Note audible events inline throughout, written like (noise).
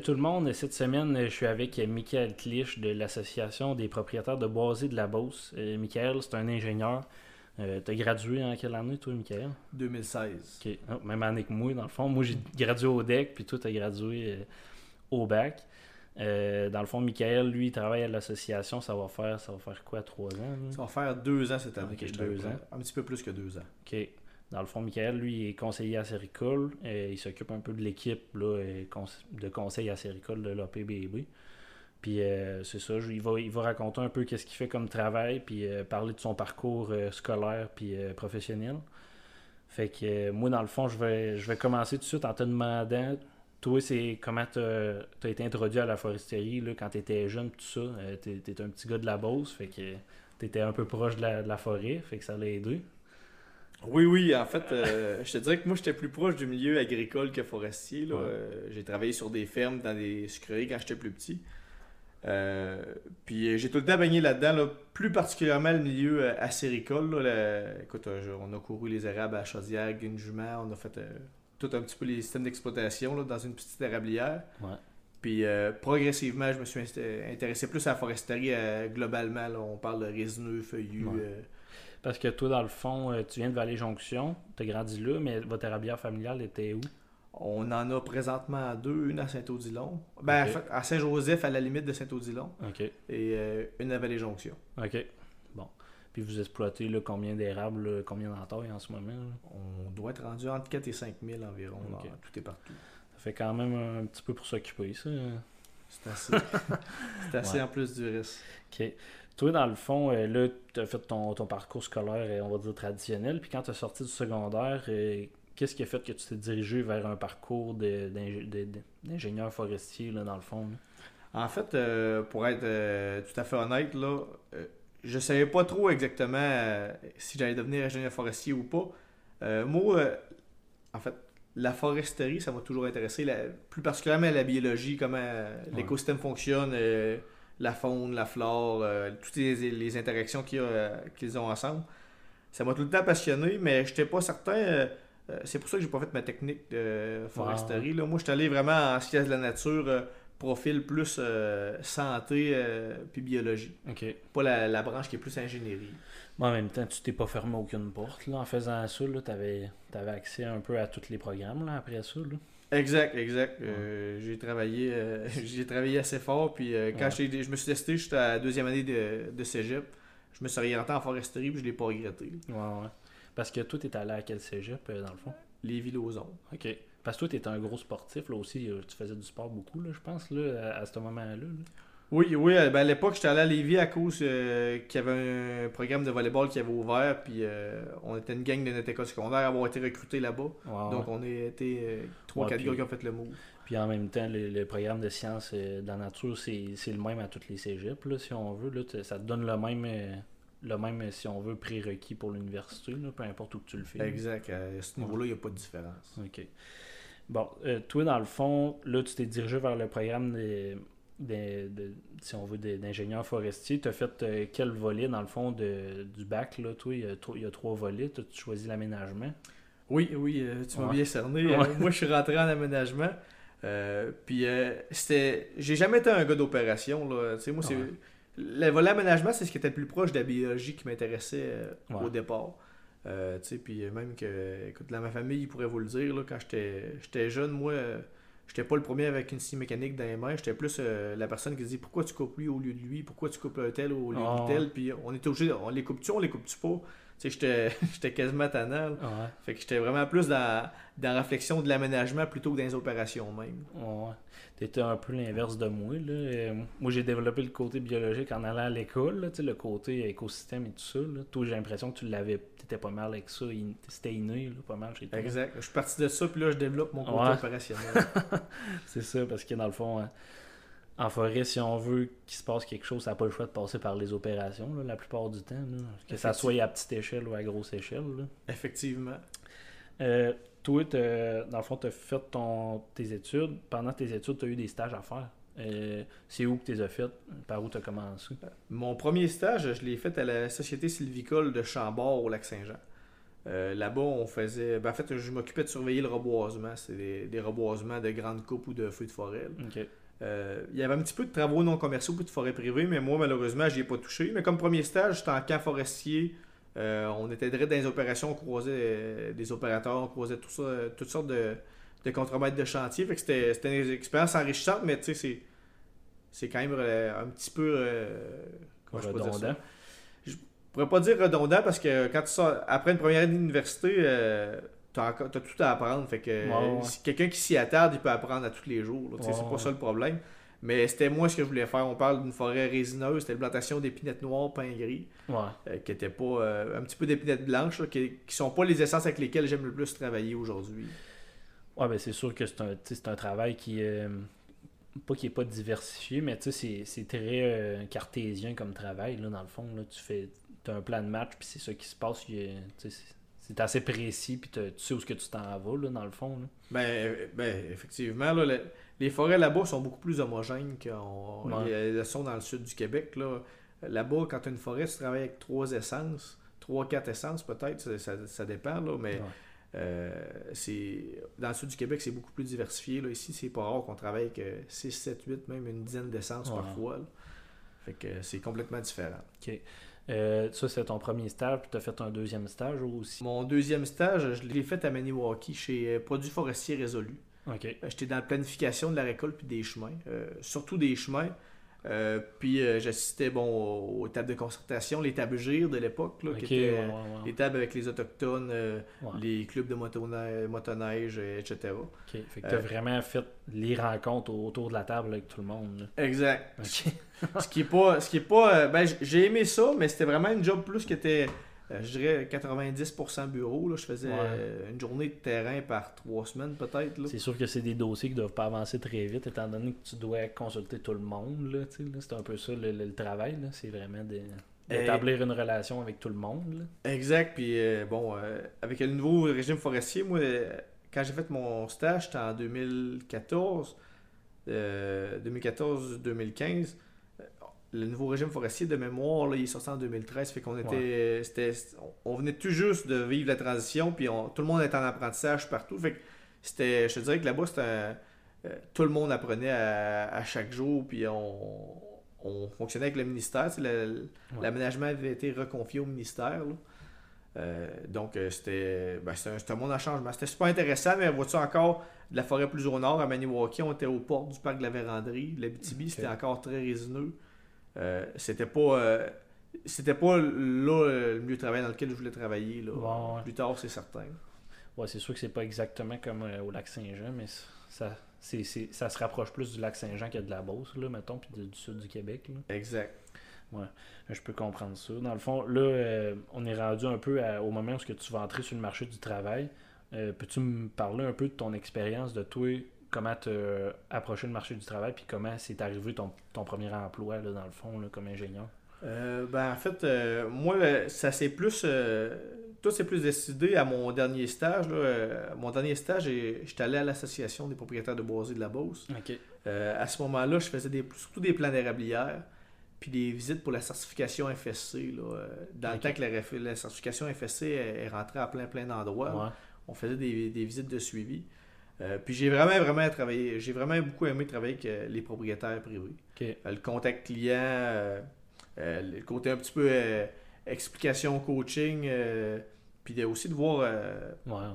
Salut tout le monde. Cette semaine, je suis avec Michael Clich de l'Association des propriétaires de boisés de la Beauce. Euh, Michael, c'est un ingénieur. Euh, tu as gradué en quelle année, toi, Michael? 2016. Ok. Ah, même année que moi, dans le fond. Moi, j'ai gradué au DEC, puis toi, tu as gradué euh, au bac. Euh, dans le fond, Michael, lui, il travaille à l'association. Ça va faire ça va faire quoi, trois ans? Ça va faire deux ans cette année. Ok, que je deux ans. Un petit peu plus que deux ans. OK. Dans le fond, Michael, lui, est conseiller à Séricole. Il s'occupe un peu de l'équipe de conseil à Séricole de l'APBB. Puis euh, c'est ça, il va, il va raconter un peu qu'est-ce qu'il fait comme travail, puis euh, parler de son parcours euh, scolaire puis professionnel. Fait que moi, dans le fond, je vais, je vais commencer tout de suite en te demandant, toi, c'est comment tu as été introduit à la foresterie là, quand tu étais jeune, tout ça. T'es t'es un petit gars de la Beauce, fait que tu étais un peu proche de la, de la forêt, fait que ça l'a aidé. Oui, oui, en fait, euh, je te dirais que moi, j'étais plus proche du milieu agricole que forestier. là. Ouais. Euh, j'ai travaillé sur des fermes, dans des sucreries quand j'étais plus petit. Euh, puis euh, j'ai tout le temps baigné là-dedans, là, plus particulièrement le milieu acéricole. là, la- Écoute, on a couru les érables à Chaudière, Jument, on a fait tout un petit peu les systèmes d'exploitation là, dans une petite érablière. Ouais. Puis euh, progressivement, je me suis intéressé plus à la foresterie euh, globalement. là. On parle de résineux, feuillus. Ouais. euh, Parce que toi, dans le fond, euh, tu viens de Vallée-Jonction, tu as grandi là, mais votre érablière familiale était où? On en a présentement deux, une à Saint-Odilon. Ben, à Saint-Joseph, à la limite de Saint-Odilon, Ok. et euh, une à Vallée-Jonction. Ok. Bon. Puis vous exploitez là, combien d'érables, là, combien d'entailles en ce moment là? On doit être rendu entre 4 et 5 000 environ, là, Ok. tout est partout. Ça fait quand même un petit peu pour s'occuper, ça. C'est assez, (laughs) c'est assez Ouais. en plus du reste. Ok. Toi, dans le fond, euh, là, tu as fait ton, ton parcours scolaire, euh, on va dire traditionnel. Puis quand tu as sorti du secondaire, euh, qu'est-ce qui a fait que tu t'es dirigé vers un parcours d'ingénieur forestier, là, dans le fond là? En fait, euh, pour être euh, tout à fait honnête, là, euh, je savais pas trop exactement si j'allais devenir ingénieur forestier ou pas. Moi, en fait, la foresterie, ça m'a toujours intéressé, la- plus particulièrement la biologie, comment l'écosystème fonctionne, la faune, la flore, euh, toutes les, les interactions euh, qu'ils ont ensemble. Ça m'a tout le temps passionné, mais je n'étais pas certain. euh, c'est pour ça que j'ai pas fait ma technique de foresterie. là. Moi, je suis allé vraiment en sciences de la nature, profil plus santé puis biologie. Ok. Pas la, la branche qui est plus ingénierie. Mais en même temps, tu t'es pas fermé aucune porte. Là. En faisant ça, tu avais, accès un peu à tous les programmes là, après ça. Là. Exact, exact. Euh, j'ai travaillé euh, (laughs) j'ai travaillé assez fort. Puis euh, quand Ouais. je me suis testé, j'étais à la deuxième année de, de cégep. Je me suis orienté en foresterie puis je l'ai pas regretté. Ouais, ouais. Parce que toi, t'es allé à quel cégep, dans le fond? Les Lauzon. Ok. Parce que toi, t'étais un gros sportif, là aussi. Tu faisais du sport beaucoup, là, je pense, là, à, à ce moment-là. là. Oui, oui. euh, ben, à l'époque, j'étais allé à Lévis à cause euh, qu'il y avait un programme de volleyball qui avait ouvert. Puis euh, on était une gang de notre école secondaire à avoir été recrutés là-bas. Donc on a été 3-4 Ouais, puis- gars qui ont fait le move. Puis en même temps, le, le programme de sciences euh, dans la nature, c'est le même à toutes les cégeps, là, si on veut. Là, ça te donne le même, euh, le même euh, si on veut, prérequis pour l'université, peu importe où que tu le fais. Exact. À ce niveau-là, il n'y a pas de différence. OK. Bon, euh, toi, dans le fond, là, tu t'es dirigé vers le programme de, de- de- si on veut, d'ingénieur forestier. Tu as fait euh, quel volet, dans le fond, de, du bac, là, toi? Il y a, tro- il y a trois volets. T'as- Tu choisi l'aménagement? Oui, oui, euh, tu m'as Ouais. bien cerné. Ouais. Euh, moi, je suis rentré en aménagement. Puis, euh, c'était. J'ai jamais été un gars d'opération. là. Tu sais, moi, c'est. Ouais. Le volet aménagement, c'est ce qui était le plus proche de la biologie qui m'intéressait au départ. Tu sais, puis même que, écoute, dans ma famille, ils pourraient vous le dire, là, quand j'étais j'étais jeune, moi, j'étais pas le premier avec une scie mécanique dans les mains, j'étais plus euh, la personne qui dit pourquoi tu coupes lui au lieu de lui, pourquoi tu coupes tel au lieu Ah, de tel, puis on était obligé, on les coupe-tu, on les coupe-tu pas? Tu sais, j'étais (laughs) quasiment tannant. Ouais. Fait que j'étais vraiment plus dans, dans la réflexion de l'aménagement plutôt que dans les opérations même. Ouais. T'étais un peu l'inverse de moi. Là. Euh, moi, j'ai développé le côté biologique en allant à l'école, là, tu sais, le côté écosystème et tout ça. Là. Toi, j'ai l'impression que tu l'avais, t'étais pas mal avec ça. in- C'était inné, là, pas mal chez toi. Exact. Je suis parti de ça, puis là, je développe mon côté Ouais. opérationnel. (laughs) C'est ça, parce que dans le fond, hein, en forêt, si on veut qu'il se passe quelque chose, ça n'a pas le choix de passer par les opérations, là, la plupart du temps. là. Que ça soit à petite échelle ou à grosse échelle. là. Effectivement. Euh, toi, dans le fond, tu as fait ton, tes études. Pendant tes études, tu as eu des stages à faire. Euh, c'est où que tu les as fait? Par où tu as commencé? Mon premier stage, je l'ai fait à la Société sylvicole de Chambord au Lac-Saint-Jean. Euh, là-bas, on faisait. Ben, en fait, je m'occupais de surveiller le reboisement. C'est des, des reboisements de grandes coupes ou de feux de forêt. Euh, il y avait un petit peu de travaux non commerciaux puis de forêt privée, mais moi, malheureusement, j'y ai pas touché. Mais comme premier stage, j'étais en camp forestier. Euh, on était direct dans les opérations, on croisait euh, des opérateurs, on croisait tout ça, toutes sortes de, de contremaîtres de chantier. Fait que c'était c'était une expérience enrichissante, mais tu sais, c'est, c'est quand même un petit peu. comment je peux dire ça? Redondant. Je pourrais pas dire redondant parce que quand tu sors, après une première année d'université, t'as, tout à apprendre. Fait que Ouais, ouais. si quelqu'un qui s'y attarde, il peut apprendre à tous les jours. Ouais, c'est pas ça le problème. Mais c'était moi ce que je voulais faire. On parle d'une forêt résineuse, c'était une plantation d'épinettes noires, pain gris, Ouais. euh, qui était pas euh, un petit peu d'épinettes blanches, là, qui, qui sont pas les essences avec lesquelles j'aime le plus travailler aujourd'hui. Ouais, ben c'est sûr que c'est un, un travail qui. euh, pas qui est pas diversifié, mais tu sais, c'est- très euh, cartésien comme travail, là, dans le fond. Là, tu fais. As un plan de match, puis c'est ça qui se passe. C'est- assez précis, puis tu sais où est-ce que tu t'en vas, là, dans le fond. Là. Ben, euh, ben effectivement, là, le- les forêts là-bas sont beaucoup plus homogènes qu'elles Ouais. sont dans le sud du Québec. Là. Là-bas, quand tu as une forêt, tu travailles avec trois essences, trois, quatre essences peut-être, ça, ça- ça dépend, là, mais Ouais. euh, c'est dans le sud du Québec, c'est beaucoup plus diversifié. Là. Ici, c'est pas rare qu'on travaille avec 6, 7, 8, même une dizaine d'essences Ouais. parfois. là. Fait que c'est complètement différent. Euh, ça, c'est ton premier stage, puis tu as fait un deuxième stage aussi. Mon deuxième stage, je l'ai fait à Maniwaki chez euh, Produits forestiers résolus. Ok. Euh, J'étais dans la planification de la récolte puis des chemins, euh, surtout des chemins. Euh, puis euh, j'assistais bon, aux, tables de concertation, les tables GIR de l'époque, qui étaient ouais, ouais. les tables avec les autochtones, euh, les clubs de motoneige, motoneige etc. Ok. Fait que tu as vraiment fait les rencontres autour de la table avec tout le monde. là. Exact. Ce qui est pas, ce qui est pas, ben j'ai aimé ça, mais c'était vraiment une job plus qui était, je dirais 90% bureau. Là. Je faisais Ouais. euh, une journée de terrain par trois semaines peut-être. C'est sûr que c'est des dossiers qui doivent pas avancer très vite, étant donné que tu dois consulter tout le monde. Là, c'est un peu ça le, le- le travail. C'est vraiment de- d'établir une relation avec tout le monde. là. Exact. Puis euh, bon, euh, avec le nouveau régime forestier, moi, euh, quand j'ai fait mon stage, c'était en 2014, euh, 2014-2015. Le nouveau régime forestier de mémoire, là, il est sorti en 2013, fait qu'on était, on venait tout juste de vivre la transition, puis on- tout le monde était en apprentissage partout. Fait que c'était, je te dirais que là-bas, c'était, euh, tout le monde apprenait à, à chaque jour, puis on, on fonctionnait avec le ministère. Ouais. L'aménagement avait été reconfié au ministère. là. Euh, donc, euh, c'était ben, c'était un, un monde en changement. C'était super intéressant, mais vois-tu encore de la forêt plus au nord, à Maniwaki, on était aux portes du parc de la Vérandrie. L'Abitibi, Ok. c'était encore très résineux. Euh, c'était pas. euh, c'était pas là euh, le milieu de travail dans lequel je voulais travailler. Là. Ouais, ouais. Plus tard, c'est certain. Ouais, c'est sûr que c'est pas exactement comme au lac Saint-Jean, mais ça, c'est, ça se rapproche plus du lac Saint-Jean que de la Beauce, là, mettons, puis du sud du Québec. là. Exact. Je peux comprendre ça. Dans le fond, là, euh, on est rendu un peu à- au moment où tu vas entrer sur le marché du travail. Euh, Peux-tu me parler un peu de ton expérience, de toi, comment tu as approché le marché du travail, puis comment c'est arrivé ton, ton premier emploi, là, dans le fond, là, comme ingénieur? Euh, ben, en fait, euh, moi, euh, ça s'est plus. euh, tout s'est plus décidé à mon dernier stage. là. Euh, mon dernier stage, j'étais allé à l'Association des propriétaires de boisés de la Beauce. Euh, à ce moment-là, je faisais des, surtout des plans d'érablière, puis des visites pour la certification FSC. Là, euh, dans le temps que la, certification FSC est, est rentrée à plein plein d'endroits, Ouais. on faisait des, des visites de suivi. Euh, puis j'ai vraiment, vraiment travaillé, j'ai vraiment beaucoup aimé travailler avec euh, les propriétaires privés. Euh, le contact client, le côté un petit peu explication, coaching, puis de- aussi de voir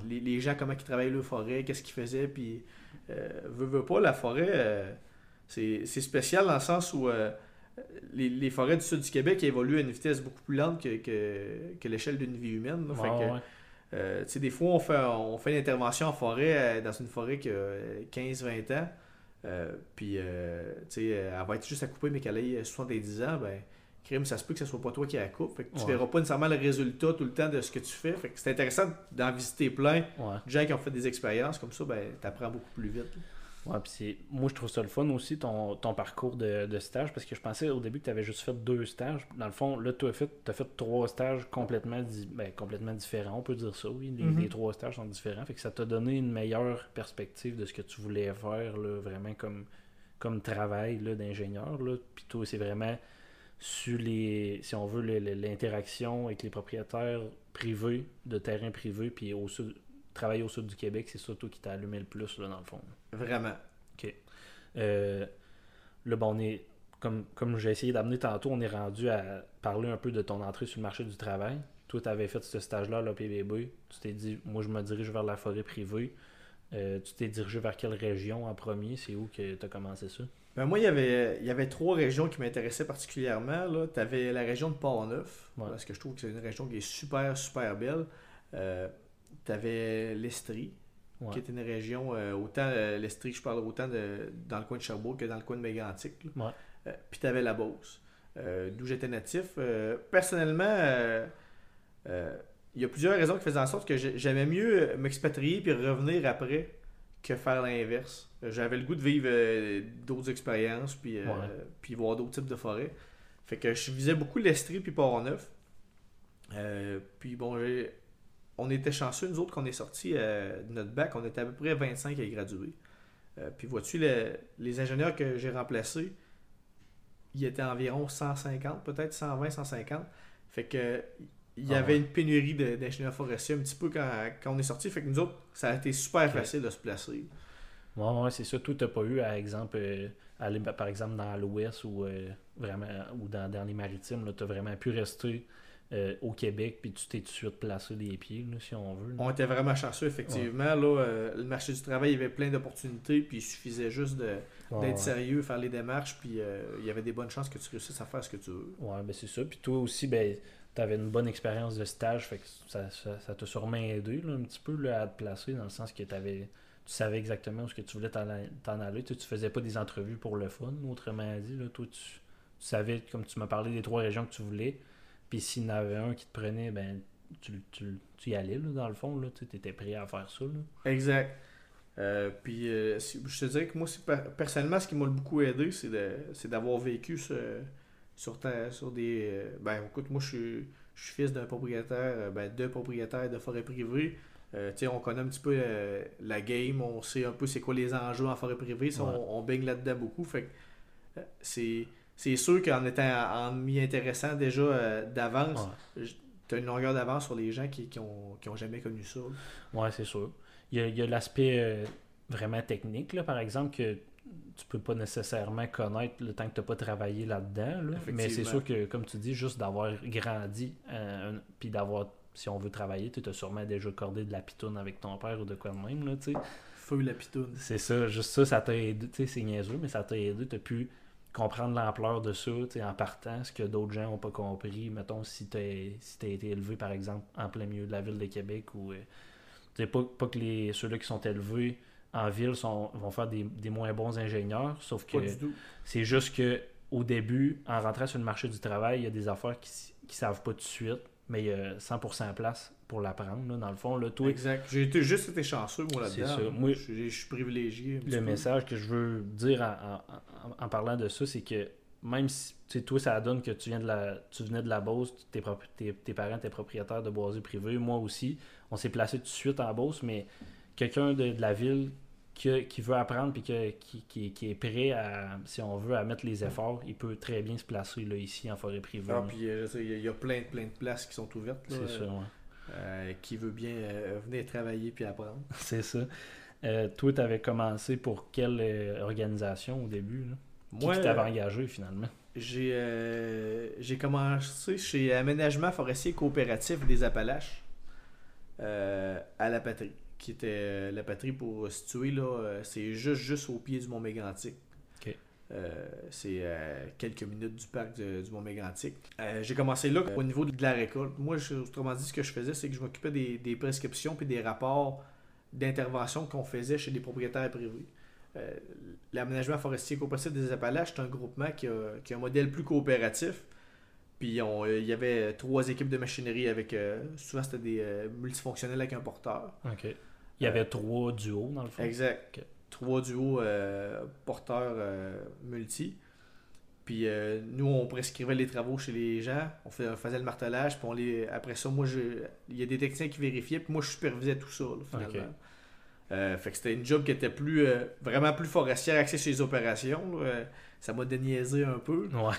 les, les gens, comment ils travaillaient leur forêt, qu'est-ce qu'ils faisaient, puis veut, veut pas, la forêt, c'est spécial dans le sens où les, les forêts du sud du Québec évoluent à une vitesse beaucoup plus lente que, que, que l'échelle d'une vie humaine. là. Fait Ouais, que, ouais. Euh, tu sais, des fois, on fait, on fait une intervention en forêt, euh, dans une forêt qui a 15-20 ans, euh, puis euh, tu sais, euh, elle va être juste à couper, mais qu'elle ait 70 ans, ben, crime, ça se peut que ce soit pas toi qui la coupe. Fait que tu Ouais. verras pas nécessairement le résultat tout le temps de ce que tu fais. Fait que c'est intéressant d'en visiter plein. Ouais. De gens qui ont fait des expériences comme ça, ben, t'apprends beaucoup plus vite. Ouais, puis. Moi, je trouve ça le fun aussi, ton, ton parcours de, de stage, parce que je pensais au début que tu avais juste fait deux stages. Dans le fond, là, tu as fait, fait trois stages complètement, di- ben, complètement différents, on peut dire ça, oui. Les, Mhm. les trois stages sont différents. Fait que ça t'a donné une meilleure perspective de ce que tu voulais faire, là, vraiment comme, comme travail là, d'ingénieur. Là. Puis toi, c'est vraiment sur les, si on veut, l'interaction avec les propriétaires privés de terrains privés, puis au sud, travailler au sud du Québec, c'est ça toi qui t'a allumé le plus, là, dans le fond. Vraiment. OK. Euh, là, bon, on est, comme, comme j'ai essayé d'amener tantôt, on est rendu à parler un peu de ton entrée sur le marché du travail. Toi, tu avais fait ce stage-là à l'OPBB. Tu t'es dit, moi, je me dirige vers la forêt privée. Euh, tu t'es dirigé vers quelle région en premier? C'est où que tu as commencé ça? Ben moi, il y, avait, il y avait trois régions qui m'intéressaient particulièrement. Tu avais la région de Port-Neuf, parce que je trouve que c'est une région qui est super, super belle. Euh, tu avais l'Estrie, qui est une région, euh, autant l'Estrie, je parle autant de, dans le coin de Sherbrooke que dans le coin de Mégantic. Puis tu avais la Beauce, d'où j'étais natif. personnellement, il y a plusieurs raisons qui faisaient en sorte que j'aimais mieux m'expatrier puis revenir après que faire l'inverse. J'avais le goût de vivre euh, d'autres expériences puis, euh, puis voir d'autres types de forêts. Fait que je visais beaucoup l'Estrie puis Port-Neuf. Euh, puis bon, on était chanceux, nous autres, qu'on est sortis de notre bac, on était à peu près 25 à graduer. puis vois-tu, les ingénieurs que j'ai remplacés, ils étaient environ 150, peut-être 120, 150. Fait que il y ah avait une pénurie d'ingénieurs forestiers un petit peu quand, on est sorti. Fait que nous autres, ça a été super facile de se placer. Ouais, ouais, c'est ça. Toi, t'as pas eu, par exemple, euh, aller par exemple dans l'Ouest ou euh, vraiment ou dans, dans les maritimes, tu as vraiment pu rester euh, au Québec, puis tu t'es tout de suite placé les pieds, si on veut. On était vraiment chanceux, effectivement. Là, le marché du travail, il y avait plein d'opportunités, puis il suffisait juste d'être sérieux, faire les démarches, puis il y avait des bonnes chances que tu réussisses à faire ce que tu veux. Ouais, ben c'est ça. Puis toi aussi, ben tu avais une bonne expérience de stage, fait que ça, ça, t'a sûrement aidé un petit peu là, à te placer, dans le sens que avais, tu savais exactement où ce que tu voulais t'en aller. Tu, ne faisais pas des entrevues pour le fun, autrement dit. Là, toi, tu, savais, comme tu m'as parlé des trois régions que tu voulais, puis s'il y en avait un qui te prenait, ben tu, tu, tu y allais, là, dans le fond. Tu étais prêt à faire ça. Là. Exact. Euh, puis euh, je te dirais que moi, personnellement, ce qui m'a beaucoup aidé, c'est d'avoir vécu ce sur, sur des. Euh, ben, écoute, moi, je suis, je suis fils d'un propriétaire, euh, ben, deux propriétaires de forêt privée. On connaît un petit peu la game, on sait un peu c'est quoi les enjeux en forêt privée, on, baigne là-dedans beaucoup. Fait c'est, c'est sûr qu'en étant en m'y intéressant déjà d'avance, tu as une longueur d'avance sur les gens qui, qui, ont, qui ont jamais connu ça. Oui, c'est sûr. Il y a, l'aspect vraiment technique, là, par exemple, que tu peux pas nécessairement connaître le temps que tu n'as pas travaillé là-dedans. Mais c'est sûr que, comme tu dis, juste d'avoir grandi, euh, puis d'avoir, si on veut travailler, tu as sûrement déjà accordé de la pitoune avec ton père ou de quoi de même. Là, Feu la pitoune. C'est ça, juste ça, ça t'a aidé. C'est niaiseux, mais ça t'a aidé. Tu as pu comprendre l'ampleur de ça en partant, ce que d'autres gens n'ont pas compris. Mettons, si tu si as été élevé, par exemple, en plein milieu de la ville de Québec, ou euh, pas, pas que les ceux-là qui sont élevés en ville sont, vont faire des, moins bons ingénieurs, sauf que c'est juste que au début, en rentrant sur le marché du travail, il y a des affaires qui ne savent pas tout de suite, mais il y a 100% place pour l'apprendre, dans le fond. Là, exact. J'ai été, juste été chanceux, moi, là-dedans. Moi, je, suis privilégié. Le message que je veux dire en, parlant de ça, c'est que même si toi, ça donne que tu viens de la tu venais de la Beauce, tes, tes, parents étaient propriétaires de boisés privés, moi aussi, on s'est placé tout de suite en Beauce, mais quelqu'un de, de, la ville qui, veut apprendre puis qui, qui, est prêt à, si on veut, à mettre les efforts, il peut très bien se placer là, ici en forêt privée. Ah, puis euh, il y a plein, plein de places qui sont ouvertes. C'est ça, euh, qui veut bien euh, venir travailler puis apprendre. (laughs) C'est ça. toi, tu avais commencé pour quelle organisation au début là? Moi, qui t'avais engagé finalement? J'ai commencé chez Aménagement forestier coopératif des Appalaches à la patrie qui était euh, la patrie pour situer, là, euh, c'est juste, juste au pied du Mont Mégantic. Euh, c'est quelques minutes du parc du Mont Mégantic. j'ai commencé là au niveau de la récolte. Moi, autrement dit, ce que je faisais, c'est que je m'occupais des, prescriptions puis des rapports d'intervention qu'on faisait chez des propriétaires privés. L'aménagement forestier coopératif des Appalaches, c'est un groupement qui a, qui a, un modèle plus coopératif. Puis il y avait trois équipes de machinerie avec. souvent, c'était des multifonctionnels avec un porteur. OK. Il y avait trois duos, dans le fond. Exact. Trois duos euh, porteurs euh, multi. Puis euh, nous, on prescrivait les travaux chez les gens, on faisait le martelage, puis on les... après ça, moi, je... il y a des techniciens qui vérifiaient, puis moi, je supervisais tout ça, finalement. Euh, fait que c'était une job qui était plus euh, vraiment plus forestière, axée sur les opérations. là. Euh, ça m'a déniaisé un peu. Ouais.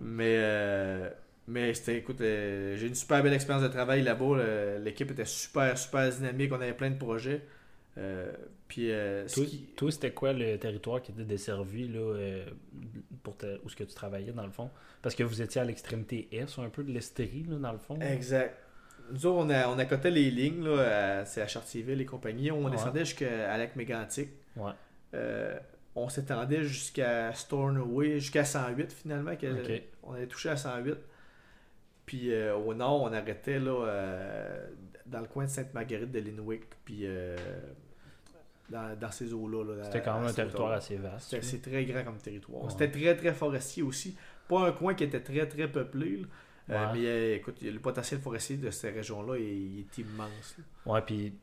Mais, euh, mais c'était, écoute, euh, j'ai une super belle expérience de travail là-bas. là. L'équipe était super, super dynamique. On avait plein de projets. Euh, puis, euh, Toi, qui- toi, c'était quoi le territoire qui était desservi là, euh, pour te- où ce que tu travaillais dans le fond? Parce que vous étiez à l'extrémité est un peu de l'Estérie, là, dans le fond. Exact. Nous autres, on, a, on accotait les lignes, là, à- c'est à Chartierville et compagnie. On Ouais. descendait jusqu'à Lac Mégantic. Ouais. On s'étendait jusqu'à Stornoway, jusqu'à 108 finalement. que- Ok. On avait touché à 108. Puis euh, au nord, on arrêtait là, euh, dans le coin de Sainte-Marguerite de Linwick. Puis euh, dans, dans ces eaux-là. là, C'était quand même un territoire assez vaste. C'est très grand comme territoire. Ouais. C'était très très forestier aussi. Pas un coin qui était très très peuplé. là. Ouais. mais écoute, le potentiel forestier de cette région-là, il, il est immense. là. Ouais, puis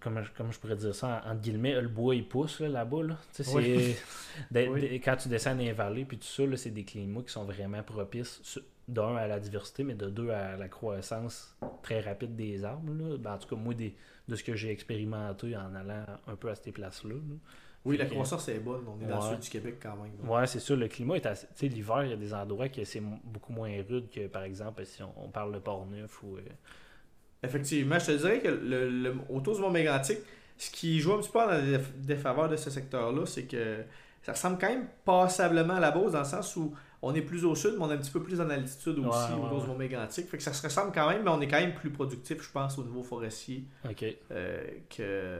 comment, je- comment je pourrais dire ça, entre guillemets, le bois il pousse là, là-bas. Là. Oui. (laughs) Oui. quand tu descends dans les vallées, puis tout ça, là, c'est des climats qui sont vraiment propices, d'un à la diversité, mais de deux à la croissance très rapide des arbres. Là. Ben, en tout cas, moi, des, de ce que j'ai expérimenté en allant un peu à ces places-là. là. Oui, la croissance est bonne. On est dans le sud du Québec quand même. Ouais, c'est sûr. Le climat est assez. Tu sais, l'hiver, il y a des endroits que c'est beaucoup moins rude que, par exemple, si on, on parle de Port-Neuf ou. euh, Effectivement, je te dirais que le, le- autour du Mont Mégantic, ce qui joue un petit peu en déf- défaveur de ce secteur-là, c'est que ça ressemble quand même passablement à la Beauce dans le sens où on est plus au sud, mais on est un petit peu plus en altitude aussi Ouais, ouais, autour du. Mont Mégantic. Fait que ça se ressemble quand même, mais on est quand même plus productif, je pense, au niveau forestier euh, que,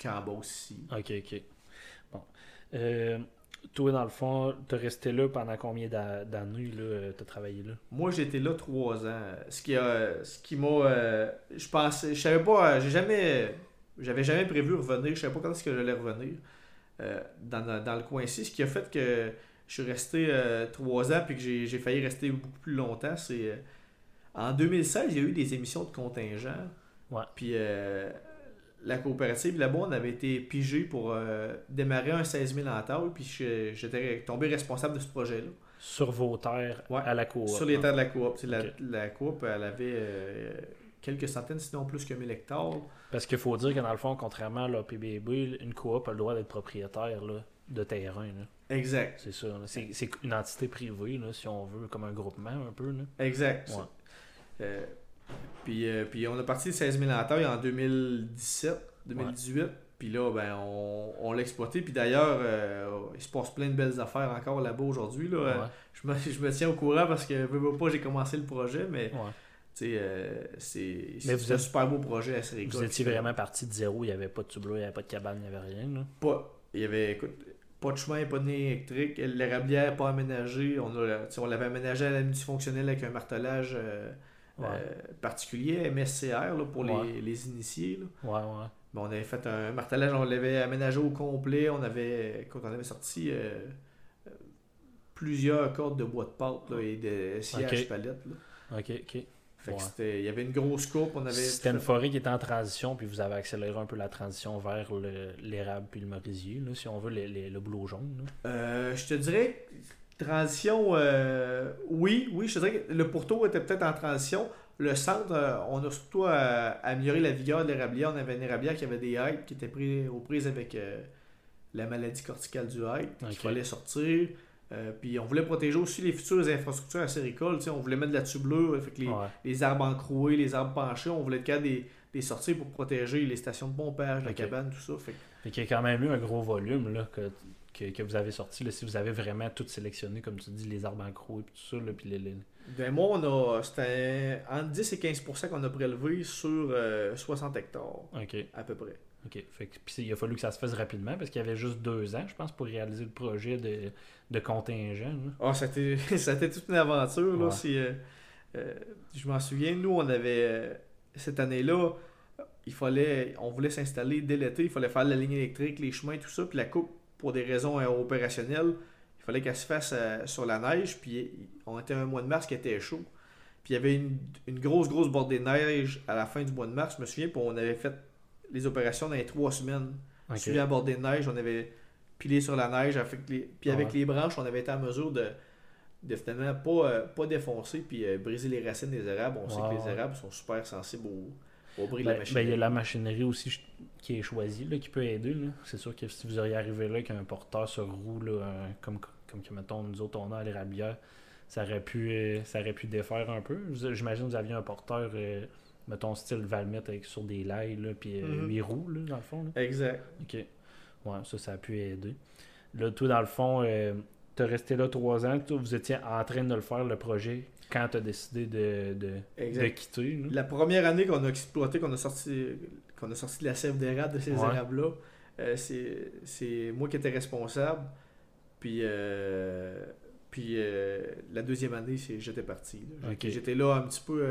qu'en Beauce ici. ok, ok. Bon. Euh, toi, dans le fond, t'es resté là pendant combien d'a- d'années, là, t'as travaillé là? Moi, j'étais là trois ans. Ce qui a, ce qui m'a, euh, je pensais, je savais pas, euh, j'ai jamais, j'avais jamais prévu revenir. Je savais pas quand est-ce que j'allais revenir euh, dans, dans- le coin ici. Ce qui a fait que je suis resté euh, trois ans puis que j'ai, j'ai failli rester beaucoup plus longtemps, c'est euh, en 2016, il y a eu des émissions de contingent. Ouais. Puis euh, la coopérative là-bas, on avait été pigé pour euh, démarrer un 16 000 en taille, puis j'étais tombé responsable de ce projet-là. Sur vos terres, Ouais. à la cour. Sur les terres de la coop. La, coop, elle avait euh, quelques centaines, sinon plus que 1000 hectares. Parce qu'il faut dire que dans le fond, contrairement à la PBB, une coop a le droit d'être propriétaire là, de terrain. là. Exact. C'est ça. C'est c'est une entité privée, là, si on veut, comme un groupement un peu. Là. Exact. Ouais. Euh, puis, euh, puis on a parti de 16 000 en taille en 2017, 2018. Puis là, ben, on, on l'a exploité. Puis d'ailleurs, euh, il se passe plein de belles affaires encore là-bas aujourd'hui. Là. Ouais. Je, me, je me tiens au courant parce que, veux, veux pas, j'ai commencé le projet, mais Ouais. euh, c'est un êtes- super beau projet à Séricole. Vous étiez vraiment parti de zéro, il n'y avait pas de tublot, il n'y avait pas de cabane, il n'y avait rien. Là. pas. Il y avait, écoute, pas de chemin, pas de ligne électrique. L'érablière pas aménagée. On, a, on l'avait aménagé à la multifonctionnelle avec un martelage euh, Ouais. euh, particulier, MSCR, là, pour Ouais. les, les initiés. là. Ouais, on avait fait un martelage, on l'avait aménagé au complet. On avait, écoute, on avait sorti euh, euh, plusieurs cordes de bois de pâte là, et de Ok. palette. Là. Ok, ok. Fait que il y avait une grosse coupe. On avait C'était une forêt qui était en transition, puis vous avez accéléré un peu la transition vers le- l'érable puis le merisier, là, si on veut, les- les- le boulot jaune. Euh, je te dirais, transition, euh, oui, oui, je te dirais que le pourtour était peut-être en transition. Le centre, euh, on a surtout euh, amélioré la vigueur de l'érablière. On avait une érablière qui avait des haies qui étaient pris, aux prises avec la maladie corticale du haie, Ok. qu'il fallait sortir. Puis on voulait protéger aussi les futures infrastructures acéricoles. On voulait mettre de la tublure, fait que les, Ouais. les arbres encroués, les arbres penchés, on voulait capable des, des sortir pour protéger les stations de pompage, la cabane, tout ça. Fait qu'il y a quand même eu un gros volume là, que, que, que vous avez sorti. Là, si vous avez vraiment tout sélectionné, comme tu dis, les arbres en croix et tout ça, là, puis les, les- Ben moi, on a, c'était entre 10 et 15% qu'on a prélevé sur euh, 60 hectares, Ok, à peu près. ok. Fait que, puis il a fallu que ça se fasse rapidement parce qu'il y avait juste deux ans, je pense, pour réaliser le projet de, de contingent. Ah, c'était, (laughs) c'était toute une aventure, là. Ouais. c'est, euh, euh, je m'en souviens, nous, on avait, euh, cette année-là, il fallait, on voulait s'installer dès l'été, il fallait faire la ligne électrique, les chemins, tout ça, puis la coupe, pour des raisons euh, opérationnelles, il fallait qu'elle se fasse euh, sur la neige, puis on était un mois de mars qui était chaud. Puis il y avait une, une grosse, grosse bordée de neige à la fin du mois de mars, je me souviens, puis on avait fait les opérations dans les trois semaines. Ok. Suivi la bordée de neige, on avait pilé sur la neige, avec les, puis avec Ouais. les branches, on avait été en mesure de, de finalement pas, euh, pas défoncer puis euh, briser les racines des érables. On sait que les ouais. érables sont super sensibles au, au prix de la Ben, machinerie. ben, il y a la machinerie aussi qui est choisie, là, qui peut aider. C'est sûr que si vous auriez arrivé là avec un porteur sur roue, là, comme, comme que, mettons, nous autres, on a à l'érablière, ça aurait pu euh, ça aurait pu défaire un peu. J'imagine que vous aviez un porteur, euh, mettons, style Valmet avec, sur des lailles, là, puis euh, Mhm. huit roues, là, dans le fond. là. Exact. OK. Ouais, ça, ça a pu aider. Là, toi, dans le fond, euh, tu resté là trois ans. Vous étiez en train de le faire, le projet, quand tu as décidé de, de, de quitter. là. La première année qu'on a exploité, qu'on a sorti qu'on a sorti de la sève d'érable de ces Ouais. érables-là, euh, c'est moi qui étais responsable. Puis, euh, puis euh, la deuxième année, c'est j'étais parti. J'étais là un petit peu.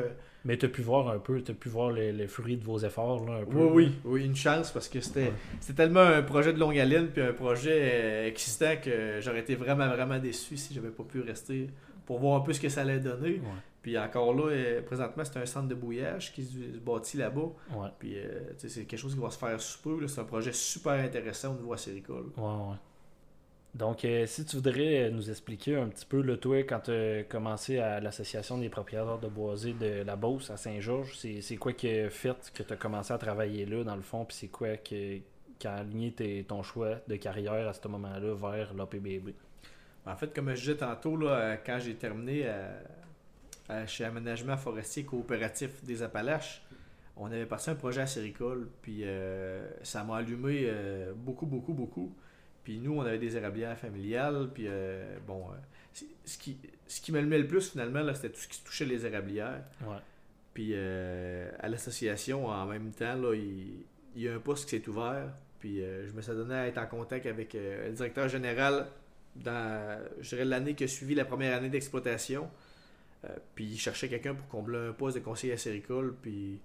Mais tu as pu voir un peu, tu as pu voir les, les fruits de vos efforts, là, un peu. Oui, oui, oui, une chance parce que c'était Ouais. tellement un projet de longue haleine puis un projet excitant que j'aurais été vraiment, vraiment déçu si j'avais pas pu rester pour voir un peu ce que ça allait donner. Ouais, Puis encore là, euh, présentement, c'est un centre de bouillage qui se bâtit là-bas. ouais, Puis euh, c'est quelque chose qui va se faire sous peu. C'est un projet super intéressant au niveau acéricole. ouais, ouais. Donc, euh, si tu voudrais nous expliquer un petit peu, là, toi, quand tu as commencé à l'Association des propriétaires de boisés de la Beauce à Saint-Georges, c'est quoi qui a fait que tu as commencé à travailler là, dans le fond, puis c'est quoi qui a aligné tes- ton choix de carrière à ce moment-là vers l'APBB? En fait, comme je disais tantôt, là, euh, quand j'ai terminé à- à- chez Aménagement Forestier Coopératif des Appalaches, on avait parti un projet acéricole, puis euh, ça m'a allumé euh, beaucoup, beaucoup, beaucoup. Puis nous, on avait des érablières familiales, puis euh, bon, euh, ce qui, ce qui m'allumait le plus finalement, c'était tout ce qui touchait les érablières. Ouais. Puis euh, à l'association, en même temps, là, il, il y a un poste qui s'est ouvert. Puis euh, je me suis donné à être en contact avec euh, le directeur général dans, je dirais, l'année qui a suivi la première année d'exploitation. Euh, puis il cherchait quelqu'un pour combler un poste de conseiller acéricole. Puis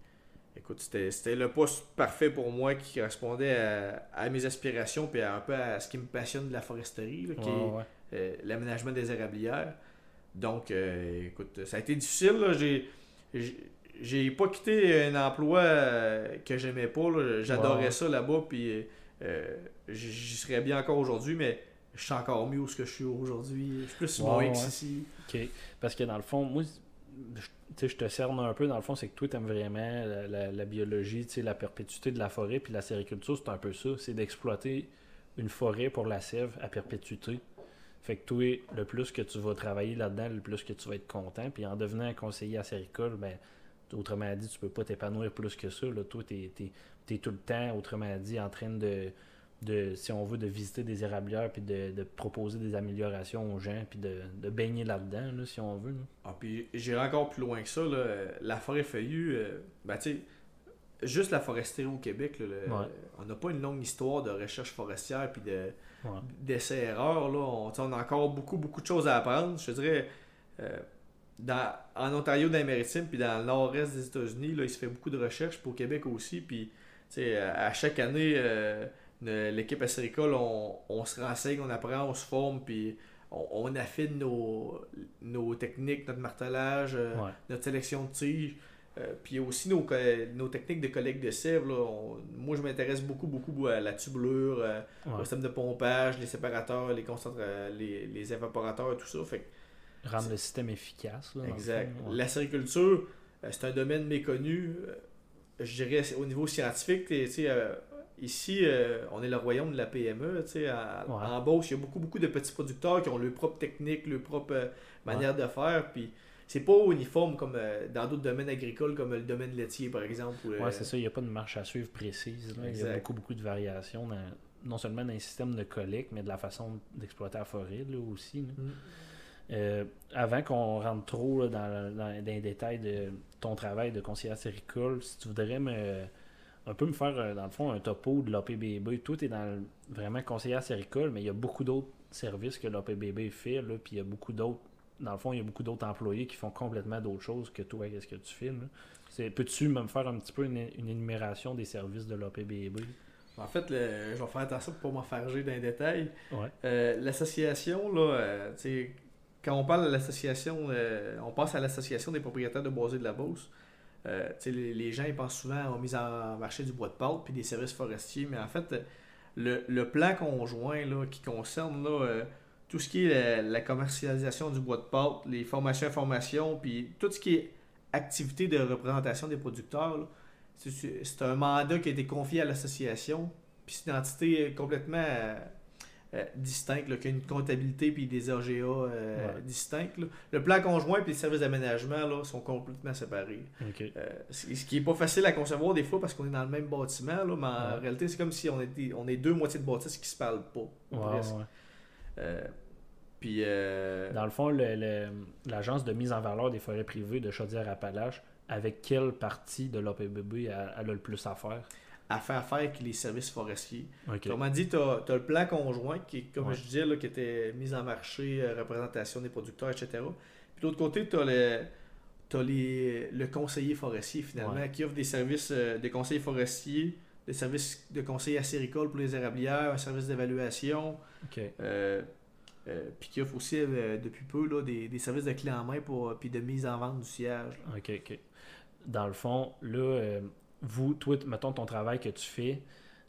écoute, c'était le poste parfait pour moi qui correspondait à, à mes aspirations puis à un peu à ce qui me passionne de la foresterie, là, qui Ouais, est euh, l'aménagement des érablières. Donc, euh, écoute, ça a été difficile. J'ai, pas quitté un emploi que j'aimais pas. J'adorais Ouais. ça là-bas. Puis, j'y j'y serais bien encore aujourd'hui, mais je suis encore mieux où ce que je suis aujourd'hui. Je suis plus sur mon X ici. OK. Parce que dans le fond, moi, je, je te cerne un peu, dans le fond, c'est que toi, tu aimes vraiment la, la- la biologie, la perpétuité de la forêt, puis la sériculture, c'est un peu ça. C'est d'exploiter une forêt pour la sève à perpétuité. Fait que toi, le plus que tu vas travailler là-dedans, le plus que tu vas être content. Puis en devenant un conseiller à séricole, ben, autrement dit, tu peux pas t'épanouir plus que ça. Là. Toi, tu es, tout le temps, autrement dit, en train de, de, si on veut, de visiter des érablières, puis de, de proposer des améliorations aux gens, puis de, de baigner là-dedans, là, si on veut. là. Ah, puis j'irai encore plus loin que ça. là. La forêt feuillue, euh, ben, tu sais, juste la foresterie au Québec, là, le- Ouais. on n'a pas une longue histoire de recherche forestière puis de, Ouais. d'essais-erreurs. Là. On, a encore beaucoup, beaucoup de choses à apprendre. Je dirais, euh, dans, en Ontario, dans les maritimes, puis dans le nord-est des États-Unis, là, il se fait beaucoup de recherches, au Québec aussi. Puis, à chaque année, euh, l'équipe acéricole, on, on se renseigne, on apprend, on se forme, puis on, on affine nos, nos techniques, notre martelage, euh, Ouais. notre sélection de tiges. Euh, puis aussi nos, nos techniques de collecte de sève. là. On- moi, je m'intéresse beaucoup, beaucoup à la tubulure, euh, Ouais. au système de pompage, les séparateurs, les les, les évaporateurs, tout ça. Fait que, Rendre le système efficace. Là, exact. ouais. La sériculture, c'est un domaine méconnu. je dirais au niveau scientifique. tu sais, ici, euh, on est le royaume de la PME. tu sais, à- Ouais. Il y a beaucoup, beaucoup de petits producteurs qui ont leur propre technique, leur propre euh, manière de faire. Puis c'est pas uniforme comme euh, dans d'autres domaines agricoles, comme le domaine laitier, par exemple. ou, Ouais, c'est ça, il n'y a pas de marche à suivre précise. là. Il y a beaucoup, beaucoup de variations, dans- non seulement dans les systèmes de collecte, mais de la façon d'exploiter la forêt là, aussi. là. Mm. Avant qu'on rentre trop dans, dans- dans les détails de ton travail de conseiller séricole, si tu voudrais me un peu me faire, euh, dans le fond, un topo de l'APBB. Toi, tu es dans le- vraiment conseiller séricole, mais il y a beaucoup d'autres services que l'APBB fait, là, puis il y a beaucoup d'autres, dans le fond, il y a beaucoup d'autres employés qui font complètement d'autres choses que toi, qu'est-ce que tu. C'est- Peux-tu me faire un petit peu une, une énumération des services de l'APBB? En fait, le- je vais faire attention pour pas m'enfarger dans les détails. Ouais. Euh, l'association, là, euh, quand on parle de l'association, euh, on passe à l'association des propriétaires de boisés de la Beauce. Euh, les, gens ils pensent souvent aux mises en marché du bois de pâte puis des services forestiers, mais en fait, euh, le, plan conjoint là, qui concerne là, euh, tout ce qui est la, commercialisation du bois de pâte, les formations informations, puis tout ce qui est activité de représentation des producteurs, c'est c'est un mandat qui a été confié à l'association, puis c'est une entité complètement euh, distincte, là, qui a une comptabilité puis des AGA euh, Ouais. distincts. là. Le plan conjoint puis les services d'aménagement là, sont complètement séparés. Euh, ce qui est pas facile à concevoir des fois parce qu'on est dans le même bâtiment, là, mais en Ouais. réalité, c'est comme si on était on est deux moitiés de bâtisse qui se parlent pas. Euh, puis euh, Dans le fond, l'agence de mise en valeur des forêts privées de Chaudière-Appalaches, avec quelle partie de l'OPBB elle, elle a le plus à faire? À faire avec les services forestiers. Ok. Autrement dit, tu as, le plan conjoint qui, est, comme Ouais. je disais, là, qui était mise en marché, euh, représentation des producteurs, etc. Puis de l'autre côté, tu as, le, t'as les, le conseiller forestier finalement Ouais. qui offre des services euh, de conseiller forestier, des services de conseiller acéricole pour les érablières, un service d'évaluation, euh, euh, puis qui offre aussi depuis peu là, des, des services de clé en main pour, puis de mise en vente du siège. là. Ok, ok. Dans le fond, là, vous, toi, mettons ton travail que tu fais,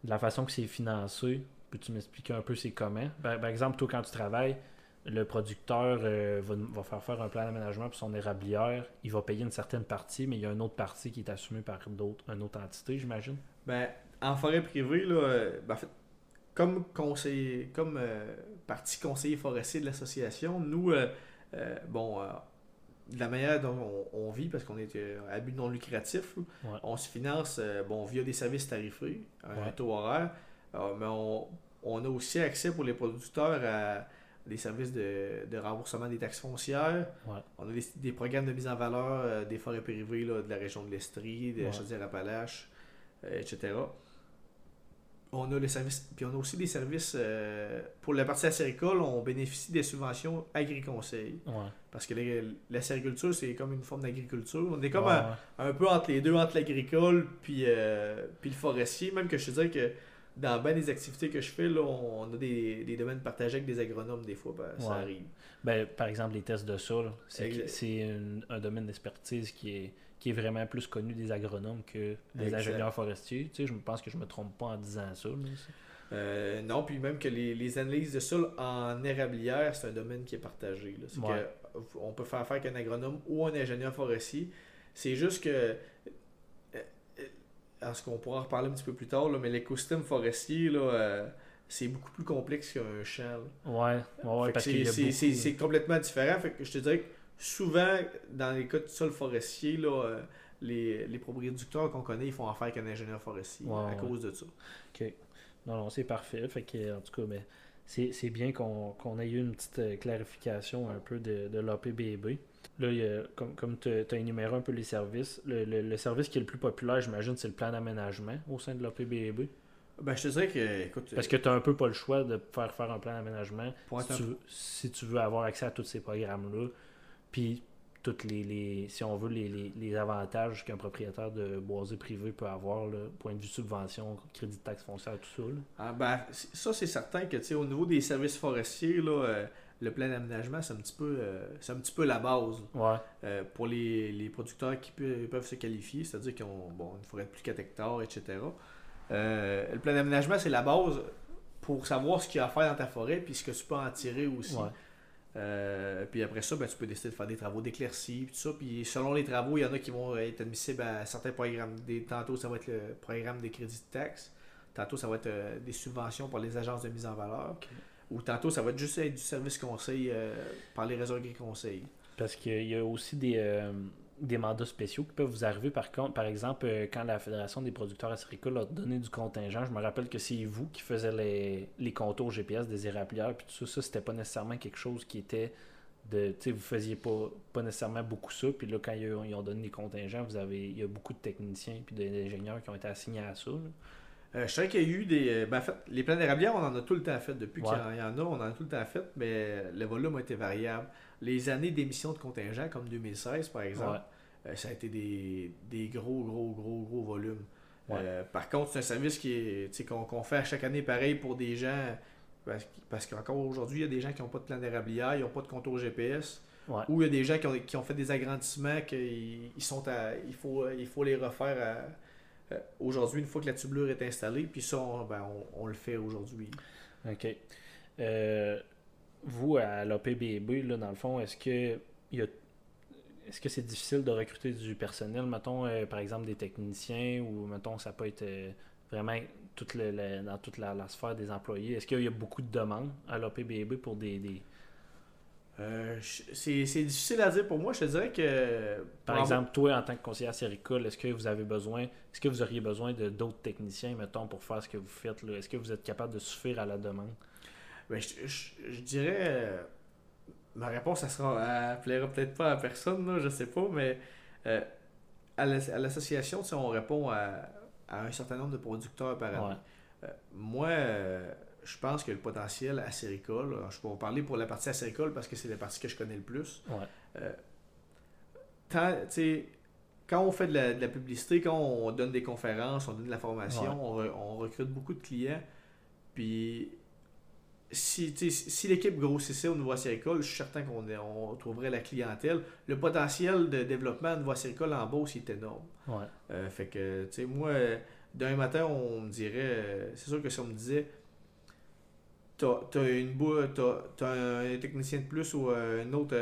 de la façon que c'est financé, peux-tu m'expliquer un peu c'est comment? Par, par exemple, toi, quand tu travailles, le producteur euh, va, faire faire un plan d'aménagement pour son érablière, il va payer une certaine partie, mais il y a une autre partie qui est assumée par d'autres, une autre entité, j'imagine? Ben, en forêt privée, là, euh, ben, en fait, comme conseiller, comme euh, partie conseiller forestier de l'association, nous, bon, de la manière dont on, on vit, parce qu'on est euh, à but non lucratif, Ouais. on se finance euh, bon, via des services tarifés, un Ouais. taux horaire, mais on, on a aussi accès pour les producteurs à des services de, de remboursement des taxes foncières. Ouais. On a des, des programmes de mise en valeur euh, des forêts privées là, de la région de l'Estrie, de la. Chaudière-Appalaches, etc. On a les services, puis on a aussi des services euh, pour la partie acéricole, on bénéficie des subventions agri-conseil. Ouais. Parce que la sériculture, c'est comme une forme d'agriculture. On est comme Ouais, un, un peu entre les deux, entre l'agricole puis, euh, puis le forestier. Même que je te dirais que dans bien des activités que je fais, là, on a des, des domaines partagés avec des agronomes des fois. ben, ça Ouais. arrive. Ben, par exemple, les tests de sol, c'est un, domaine d'expertise qui est, qui est vraiment plus connu des agronomes que des Exact. ingénieurs forestiers. Tu sais, je pense que je me trompe pas en disant ça. Euh, non, puis même que les, les analyses de sol en érablière, c'est un domaine qui est partagé. là. C'est Ouais. que, on peut faire affaire avec un agronome ou un ingénieur forestier. C'est juste que, en ce qu'on pourra en reparler un petit peu plus tard, là, mais l'écosystème forestier, là, euh, c'est beaucoup plus complexe qu'un champ. là. Ouais, ouais, que parce c'est- c'est- beaucoup... c'est c'est complètement différent. Fait que je te dirais que souvent, dans les cas de sol forestier, là, euh, les, les producteurs qu'on connaît, ils font affaire avec un ingénieur forestier Ouais, à ouais. cause de ça. Non, non, c'est parfait. Fait que, en tout cas, ben, c'est c'est bien qu'on qu'on ait eu une petite euh, clarification un peu de, de l'APBB. Là, il y a- comme, comme tu as énuméré un peu les services, le, le- le service qui est le plus populaire, j'imagine, c'est le plan d'aménagement au sein de l'APBB. Ben, je te dirais que, écoute, Parce que tu n'as un peu pas le choix de faire faire un plan d'aménagement si un tu, veux- si tu veux avoir accès à tous ces programmes-là, puis toutes les, les- si on veut, les, les- les avantages qu'un propriétaire de boisé privé peut avoir, là, point de vue subvention, crédit de taxe foncière, tout ça. là. Ah, ben, ça, c'est certain que, tu sais, au niveau des services forestiers, là, euh, le plan d'aménagement, c'est un petit peu, euh, c'est un petit peu la base Ouais, euh, pour les, les producteurs qui pe- peuvent se qualifier, c'est-à-dire qu'ils ont bon, une forêt de plus de 4 hectares, etc. Euh, le plan d'aménagement, c'est la base pour savoir ce qu'il y a à faire dans ta forêt, puis ce que tu peux en tirer aussi. ouais. Puis après ça, ben, tu peux décider de faire des travaux d'éclaircie, puis tout ça. Puis selon les travaux, il y en a qui vont être admissibles à certains programmes. Des, tantôt, ça va être le programme des crédits de taxes. Tantôt, ça va être euh, des subventions par les agences de mise en valeur. Ou tantôt, ça va être juste être du service conseil euh, par les réseaux agri-conseils. Parce qu'il y a aussi des, euh, des mandats spéciaux qui peuvent vous arriver. Par contre, par exemple, euh, quand la Fédération des producteurs acéricoles a donné du contingent, je me rappelle que c'est vous qui faisiez les, les contours GPS des érablières, puis tout ça, ça c'était pas nécessairement quelque chose qui était de. Vous faisiez pas, pas nécessairement beaucoup ça, puis là, quand ils ont, donné les contingents, vous avez, il y a beaucoup de techniciens puis d'ingénieurs qui ont été assignés à ça. Euh, je sais qu'il y a eu des. euh, Ben, en fait, les plans d'érablière, on en a tout le temps fait. Depuis Ouais. qu'il y en- a, on en a tout le temps fait, mais le volume a été variable. Les années d'émission de contingent, comme 2016 par exemple, Ouais. euh, ça a été des, des gros, gros, gros, gros volumes. Ouais. Euh, par contre, c'est un service qui est, qu'on qu'on fait à chaque année pareil pour des gens. Parce, qu- parce qu'encore aujourd'hui, il y a des gens qui n'ont pas de plan d'érablière, ils n'ont pas de contour GPS. Ou il y a des gens qui ont, qui ont fait des agrandissements qu'ils ils sont à, il, faut, il faut les refaire à- euh, aujourd'hui une fois que la tubulure est installée. Puis ça, on, ben, on, le fait aujourd'hui. OK. Euh, vous, à l'APBB, là, dans le fond, est-ce que y a est-ce que c'est difficile de recruter du personnel, mettons, euh, par exemple des techniciens, ou mettons, ça peut être vraiment toute dans toute la, sphère des employés? Est-ce qu'il y a beaucoup de demandes à l'OPBB pour des. des... Euh, c'est difficile à dire pour moi. Je te dirais que. Par exemple, toi, en tant que conseiller séricole, est-ce que vous avez besoin. Est-ce que vous auriez besoin de d'autres techniciens, mettons, pour faire ce que vous faites? Est-ce que vous êtes capable de suffire à la demande? Ben, je, dirais ma réponse, elle, sera, plaira peut-être pas à personne, là, je sais pas, mais euh, à l'association, on répond à, un certain nombre de producteurs par année. Euh, moi, euh, je pense que le potentiel acéricole, je peux vous parler pour la partie acéricole parce que c'est la partie que je connais le plus. quand on fait de la, publicité, quand on donne des conférences, on donne de la formation, on, on, recrute beaucoup de clients. Puis si, si l'équipe grossissait au niveau acéricole, je suis certain qu'on on trouverait la clientèle. Le potentiel de développement au niveau acéricole en Beauce est énorme. Ouais. Euh, fait que, tu sais, moi, d'un matin, on me dirait, euh, c'est sûr que si on me disait, t'as as une t'as un technicien de plus ou euh, un autre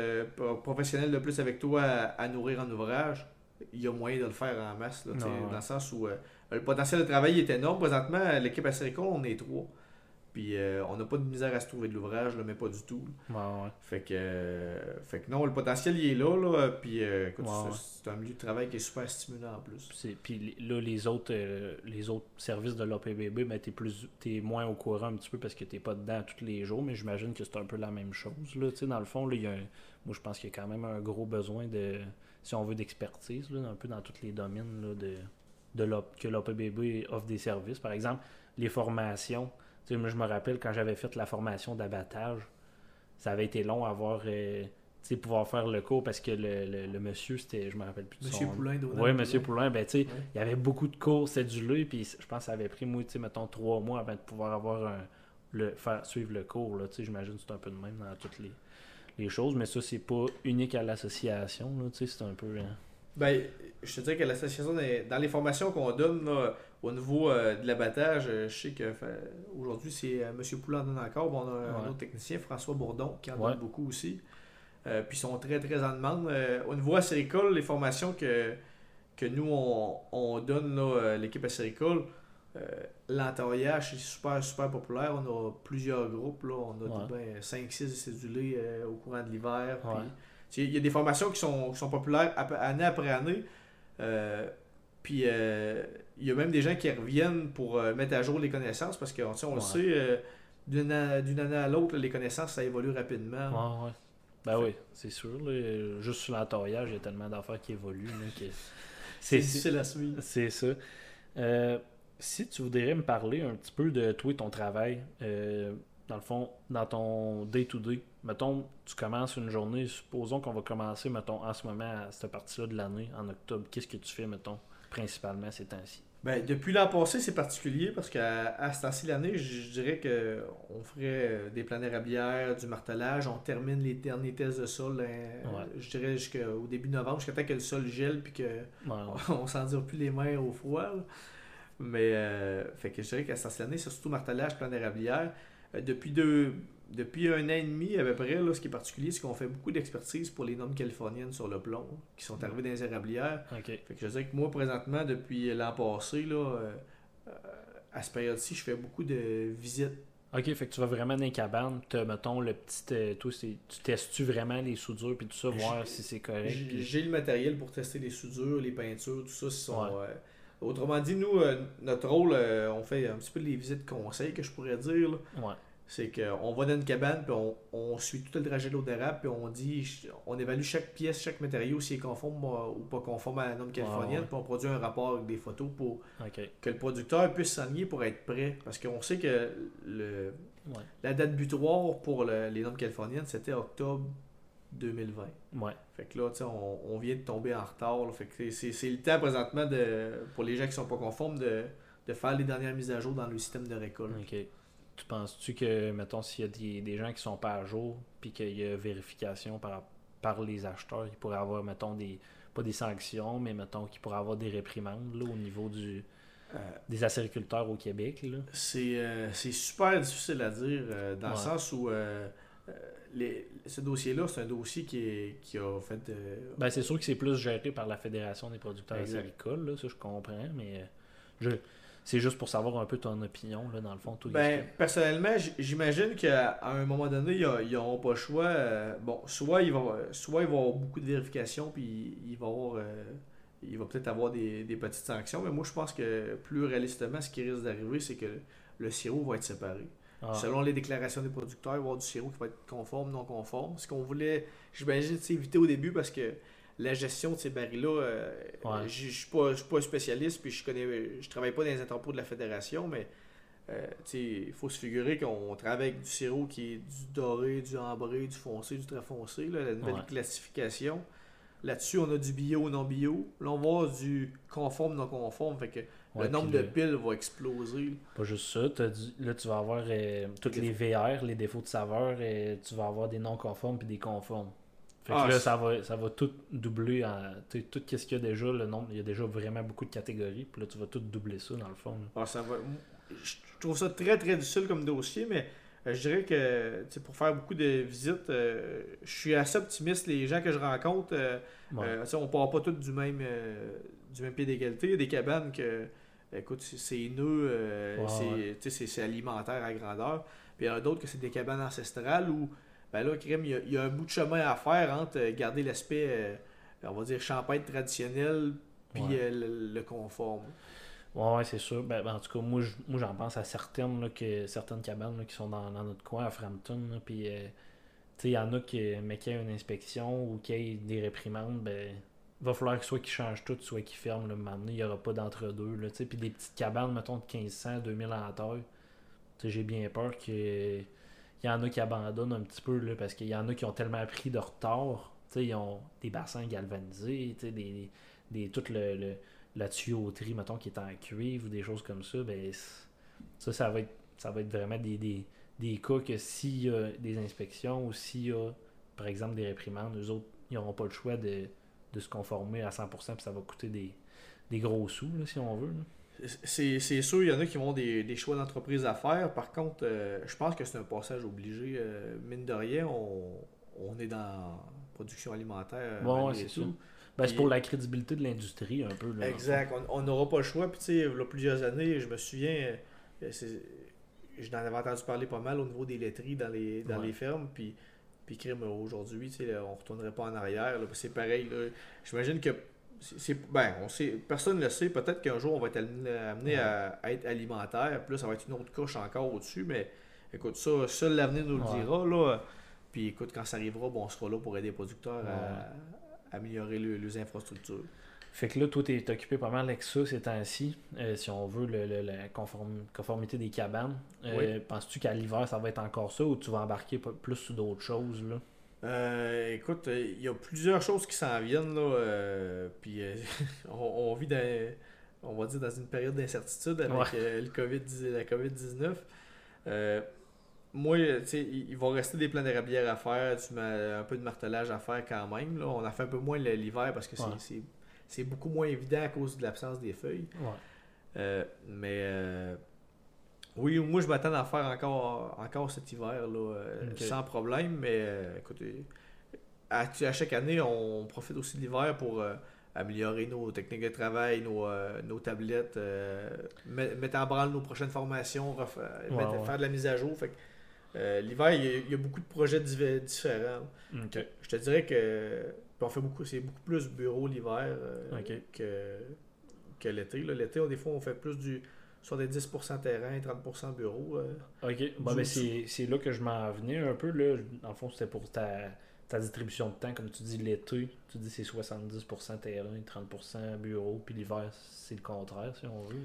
professionnel de plus avec toi à, nourrir en ouvrage, il y a moyen de le faire en masse, là, dans le sens où le potentiel de travail est énorme. Présentement, l'équipe acéricole, on est trois. Puis euh, on n'a pas de misère à se trouver de l'ouvrage, mais pas du tout. Fait que euh, fait que non, le potentiel il est là, là puis euh, c'est un milieu de travail qui est super stimulant en plus. Puis là, les autres les autres services de l'OPBB, ben, t'es plus es moins au courant un petit peu parce que t'es pas dedans tous les jours, mais j'imagine que c'est un peu la même chose. Là, dans le fond, là, y a moi je pense qu'il y a quand même un gros besoin de si on veut d'expertise, un peu dans tous les domaines là, de, de que l'OPBB offre des services. Par exemple, les formations moi, je me rappelle quand j'avais fait la formation d'abattage, ça avait été long à avoir. Euh, pouvoir faire le cours parce que le, monsieur, c'était, je me rappelle plus de monsieur son Poulain, Oui, monsieur Poulain, ben, tu sais, il y avait beaucoup de cours cédulés, puis je pense que ça avait pris, moi, tu sais, mettons, trois mois avant de pouvoir avoir un, le, faire suivre le cours, là, tu sais, j'imagine que c'est un peu de même dans toutes les, les choses, mais ça, c'est pas unique à l'association, tu sais, c'est un peu... Hein. Ben, je te dirais que l'association, dans les formations qu'on donne au niveau euh, de l'abattage, euh, je sais que aujourd'hui, c'est euh, M. Poulin en donne encore. on a un autre technicien, François Bourdon, qui en donne beaucoup aussi. puis ils sont très, très en demande. au niveau acéricole, les formations que, que nous, on, donne, l'équipe acéricole, l'entaillage, c'est super, super populaire. On a plusieurs groupes. Là. On a 5-6 cédulés au courant de l'hiver. Il y a des formations qui sont, sont populaires année après année. Euh, puis euh, il y a même des gens qui reviennent pour euh, mettre à jour les connaissances parce qu'on on le sait, d'une année à l'autre, les connaissances, ça évolue rapidement. Ouais, Ben oui, c'est sûr. Juste sur l'entaillage, il y a tellement d'affaires qui évoluent. (laughs) c'est difficile à suivre. C'est ça. si tu voudrais me parler un petit peu de toi et ton travail, dans le fond, dans ton day-to-day, mettons, tu commences une journée, supposons qu'on va commencer, mettons, en ce moment, à cette partie-là de l'année, en octobre, qu'est-ce que tu fais, mettons, principalement ces temps-ci? Ben, depuis l'an passé, c'est particulier parce qu'à à ce temps-ci l'année, je dirais qu'on ferait euh, des plans bière, du martelage, on termine les derniers tests de sol, hein, je dirais jusqu'au début novembre, jusqu'à temps que le sol gèle puis qu'on (laughs) on, s'en dure plus les mains au froid. Mais, euh, fait que je dirais qu'à ce temps-ci l'année, c'est surtout martelage, plan d'érablière. Euh, depuis deux, depuis un an et demi à peu près, là, ce qui est particulier, c'est qu'on fait beaucoup d'expertise pour les normes californiennes sur le plomb, qui sont arrivées dans les érablières. Fait que je dirais que moi, présentement, depuis l'an passé, là, euh, euh, à cette période-ci, je fais beaucoup de visites. Ok, fait que tu vas vraiment dans les cabanes, tu mettons le petit. toi, tu testes-tu vraiment les soudures puis tout ça, voir si c'est correct? J'ai le matériel pour tester les soudures, les peintures, tout ça. Sont, autrement dit, nous, notre rôle, on fait un petit peu les visites conseils que je pourrais dire. Là. Ouais. C'est qu'on va dans une cabane, puis on, suit tout le trajet de l'eau d'érable, puis on dit, on évalue chaque pièce, chaque matériau, s'il est conforme ou pas conforme à la norme californienne, puis on produit un rapport avec des photos pour que le producteur puisse s'enligner pour être prêt. Parce qu'on sait que le, la date butoir pour les normes californiennes, c'était octobre 2020. Ouais. Fait que là, on, on vient de tomber en retard. Fait que c'est le temps présentement de, pour les gens qui sont pas conformes de, de faire les dernières mises à jour dans le système de récolte. Tu penses-tu que, mettons, s'il y a des, gens qui sont pas à jour, puis qu'il y a vérification par, par les acheteurs, il pourrait avoir, mettons, des pas des sanctions, mais mettons qu'il pourrait avoir des réprimandes là, au niveau du, euh, des acériculteurs au Québec? C'est euh, super difficile à dire, euh, dans le sens où les, ce dossier-là, c'est un dossier qui, est, qui a fait. Ben, c'est sûr que c'est plus géré par la Fédération des producteurs Exact. agricoles, là, ça je comprends, mais je, c'est juste pour savoir un peu ton opinion, là, dans le fond. Toi, Ben, personnellement, j'imagine qu'à un moment donné, ils n'auront pas le choix. euh, bon, soit il, va, soit il va y avoir beaucoup de vérifications, puis il va, avoir, euh, il va peut-être avoir des, des petites sanctions. Mais moi, je pense que plus réalistement, ce qui risque d'arriver, c'est que le sirop va être séparé. Ah, Selon les déclarations des producteurs, il va y avoir du sirop qui va être conforme, non conforme. Ce qu'on voulait, j'imagine, éviter au début parce que la gestion de ces barils-là, euh, Ouais. je je suis pas, spécialiste, puis je connais, je travaille pas dans les entrepôts de la fédération, mais euh, il faut se figurer qu'on travaille avec du sirop qui est du doré, du ambré, du foncé, du très foncé, là, la nouvelle Ouais. classification. Là-dessus, on a du bio, non bio. Là, on va avoir du conforme, non conforme. Fait que ouais, le nombre de le- piles va exploser. Pas juste ça, dit- là tu vas avoir euh, toutes Les les VR, les défauts de saveur, et tu vas avoir des non conformes puis des conformes. Fait que Ah, là, ça va, ça va tout doubler en. Tout ce qu'il y a déjà, le nombre, il y a déjà vraiment beaucoup de catégories, puis là tu vas tout doubler ça dans le fond. Ah, ça va... Je trouve ça très très difficile comme dossier, mais euh, je dirais que pour faire beaucoup de visites, euh, je suis assez optimiste. Les gens que je rencontre, euh, Ouais. euh, on part pas tous du même, du même pied d'égalité. Il y a des cabanes que, écoute, c'est- nœud, Ouais, c'est ouais. tu sais, c'est- c'est alimentaire à grandeur. Puis il y en a d'autres que c'est des cabanes ancestrales où, ben là, crème, il y, a, il y a un bout de chemin à faire entre euh, garder l'aspect, euh, on va dire, champagne traditionnel, puis Ouais. euh, le, le conforme. Ouais, ouais, c'est sûr. Ben, ben, en tout cas, moi, je- moi j'en pense à certaines, là, que, certaines cabanes là, qui sont dans, dans notre coin à Frampton. Puis, euh, tu sais, il y en a qui, mais qu'il y ait une inspection ou qu'il y ait des réprimandes, ben, va falloir que soit qu'ils changent tout, soit qu'ils ferment. Un moment donné, il n'y aura pas d'entre-deux. Puis des petites cabanes, mettons, de 1500, 2000 en taille. Tu sais, j'ai bien peur que. Il y en a qui abandonnent un petit peu là, parce qu'il y en a qui ont tellement pris de retard. Ils ont des bassins galvanisés, des, des, tout le- le, la tuyauterie, mettons, qui est en cuivre ou des choses comme ça, ben, ça, ça va être, ça va être vraiment des, des, des cas que s'il y a des inspections ou s'il y a, par exemple, des réprimandes, eux autres, ils n'auront pas le choix de, de se conformer à 100%, puis ça va coûter des, des gros sous, si on veut. C'est sûr, il y en a qui vont des, des choix d'entreprise à faire. Par contre, euh, je pense que c'est un passage obligé. Euh, mine de rien, on, on est dans la production alimentaire. Bon, c'est tout. Ben, c'est pour la crédibilité de l'industrie, un peu. Là, Exact. On n'aura pas le choix. Puis, tu sais, il y a plusieurs années, je me souviens, euh, j'en avais entendu parler pas mal au niveau des laiteries dans les, dans Ouais. les fermes. Puis, puis crime, aujourd'hui, on retournerait pas en arrière. C'est pareil. J'imagine que. C'est- ben, on sait, personne ne le sait. Peut-être qu'un jour, on va être amené, à, à être alimentaire. Puis là, ça va être une autre couche encore au-dessus. Mais écoute, ça, seul l'avenir nous le Ouais. dira. Là. Puis écoute, quand ça arrivera, bon, on sera là pour aider les producteurs à, à améliorer le- leurs infrastructures. Fait que là, toi, t'es occupé pas mal avec ça ces temps-ci, euh, si on veut, le, le- la conform- conformité des cabanes. Euh, Penses-tu qu'à l'hiver, ça va être encore ça ou tu vas embarquer plus sur d'autres choses, là? Euh, écoute, euh, il y a plusieurs choses qui s'en viennent là, euh, puis euh, (laughs) on, on vit dans, on va dire dans une période d'incertitude avec Ouais. le COVID, la COVID-19. Euh, moi, tu sais, il, il va rester des plans d'érablière à faire, un peu de martelage à faire quand même. Là. On a fait un peu moins l'hiver parce que c'est- Ouais. beaucoup moins évident à cause de l'absence des feuilles. Ouais. Mais euh, oui, moi je m'attends à faire encore, encore cet hiver là, euh, sans problème. Mais euh, écoutez, à, à chaque année, on profite aussi de l'hiver pour euh, améliorer nos techniques de travail, nos, euh, nos tablettes, euh, met- mettre en branle nos prochaines formations, ref- Ouais, mettre- ouais. faire de la mise à jour. Fait que, euh, l'hiver, il y, a, il y a beaucoup de projets div- différents. Je te dirais que on fait beaucoup, c'est beaucoup plus bureau l'hiver que, que l'été. L'été, des fois, on fait plus du 70% terrain, 30% bureau. euh. Ok. Bon, ben, c'est là que je m'en venais un peu, là. Le fond, c'était pour ta, ta distribution de temps, comme tu dis, l'été. Tu dis c'est 70% terrain, 30% bureau, puis l'hiver, c'est le contraire, si on veut.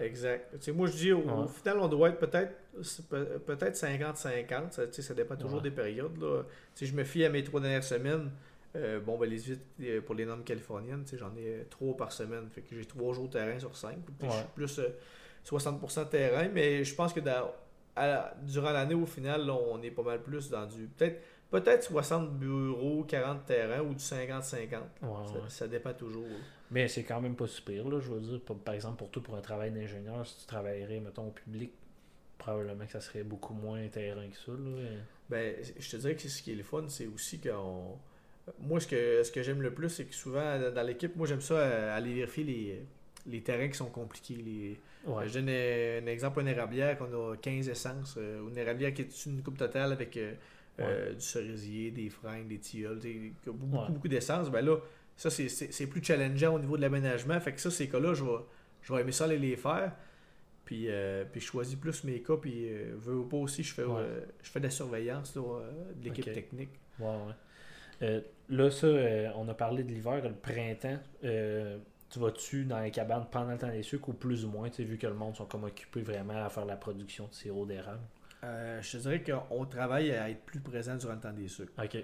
Exact. Moi, je dis, au, final, on doit être peut-être peut-être 50-50. Ça, dépend toujours Ouais. des périodes. Là. Sais, je me fie à mes trois dernières semaines. Euh, bon, ben, les visites euh, pour les normes californiennes, j'en ai euh, trois par semaine. Fait que j'ai trois jours de terrain sur cinq. Puis Je suis plus 60% terrain, mais je pense que dans- à- durant l'année, au final, là, on est pas mal plus dans du. Peut-être peut-être 60 bureaux, 40 terrains ou du 50-50. Ouais, Ça, ouais. ça dépend toujours. Mais c'est quand même pas super, là, je veux dire. Par- Par exemple, pour toi, pour un travail d'ingénieur, si tu travaillerais, mettons, au public, probablement que ça serait beaucoup moins terrain que ça. Là. Ben, je te dirais que ce qui est le fun, c'est aussi qu'on. Moi, ce que, ce que j'aime le plus, c'est que souvent, dans l'équipe, moi, j'aime ça euh, aller vérifier les, les terrains qui sont compliqués. Les... Ouais. Je donne un exemple, une érablière qu'on a 15 essences. euh, Une érablière qui est une coupe totale avec euh, euh, du cerisier, des freins, des tilleuls, beaucoup, Ouais. beaucoup d'essence. Ben là, ça, c'est- plus challengeant au niveau de l'aménagement. Fait que ça, ces cas-là, je vais, je vais aimer ça aller les faire. Puis, euh, puis je choisis plus mes cas. Puis, euh, veux ou pas aussi, je fais, Ouais. euh, je fais de la surveillance là, de l'équipe technique. Ouais, ouais. Là, ça, on a parlé de l'hiver, le printemps. Tu vas-tu dans les cabanes pendant le temps des sucres ou plus ou moins, tu sais, vu que le monde sont comme occupés vraiment à faire la production de sirop d'érable? Euh, je te dirais qu'on travaille à être plus présent durant le temps des sucres. Ok.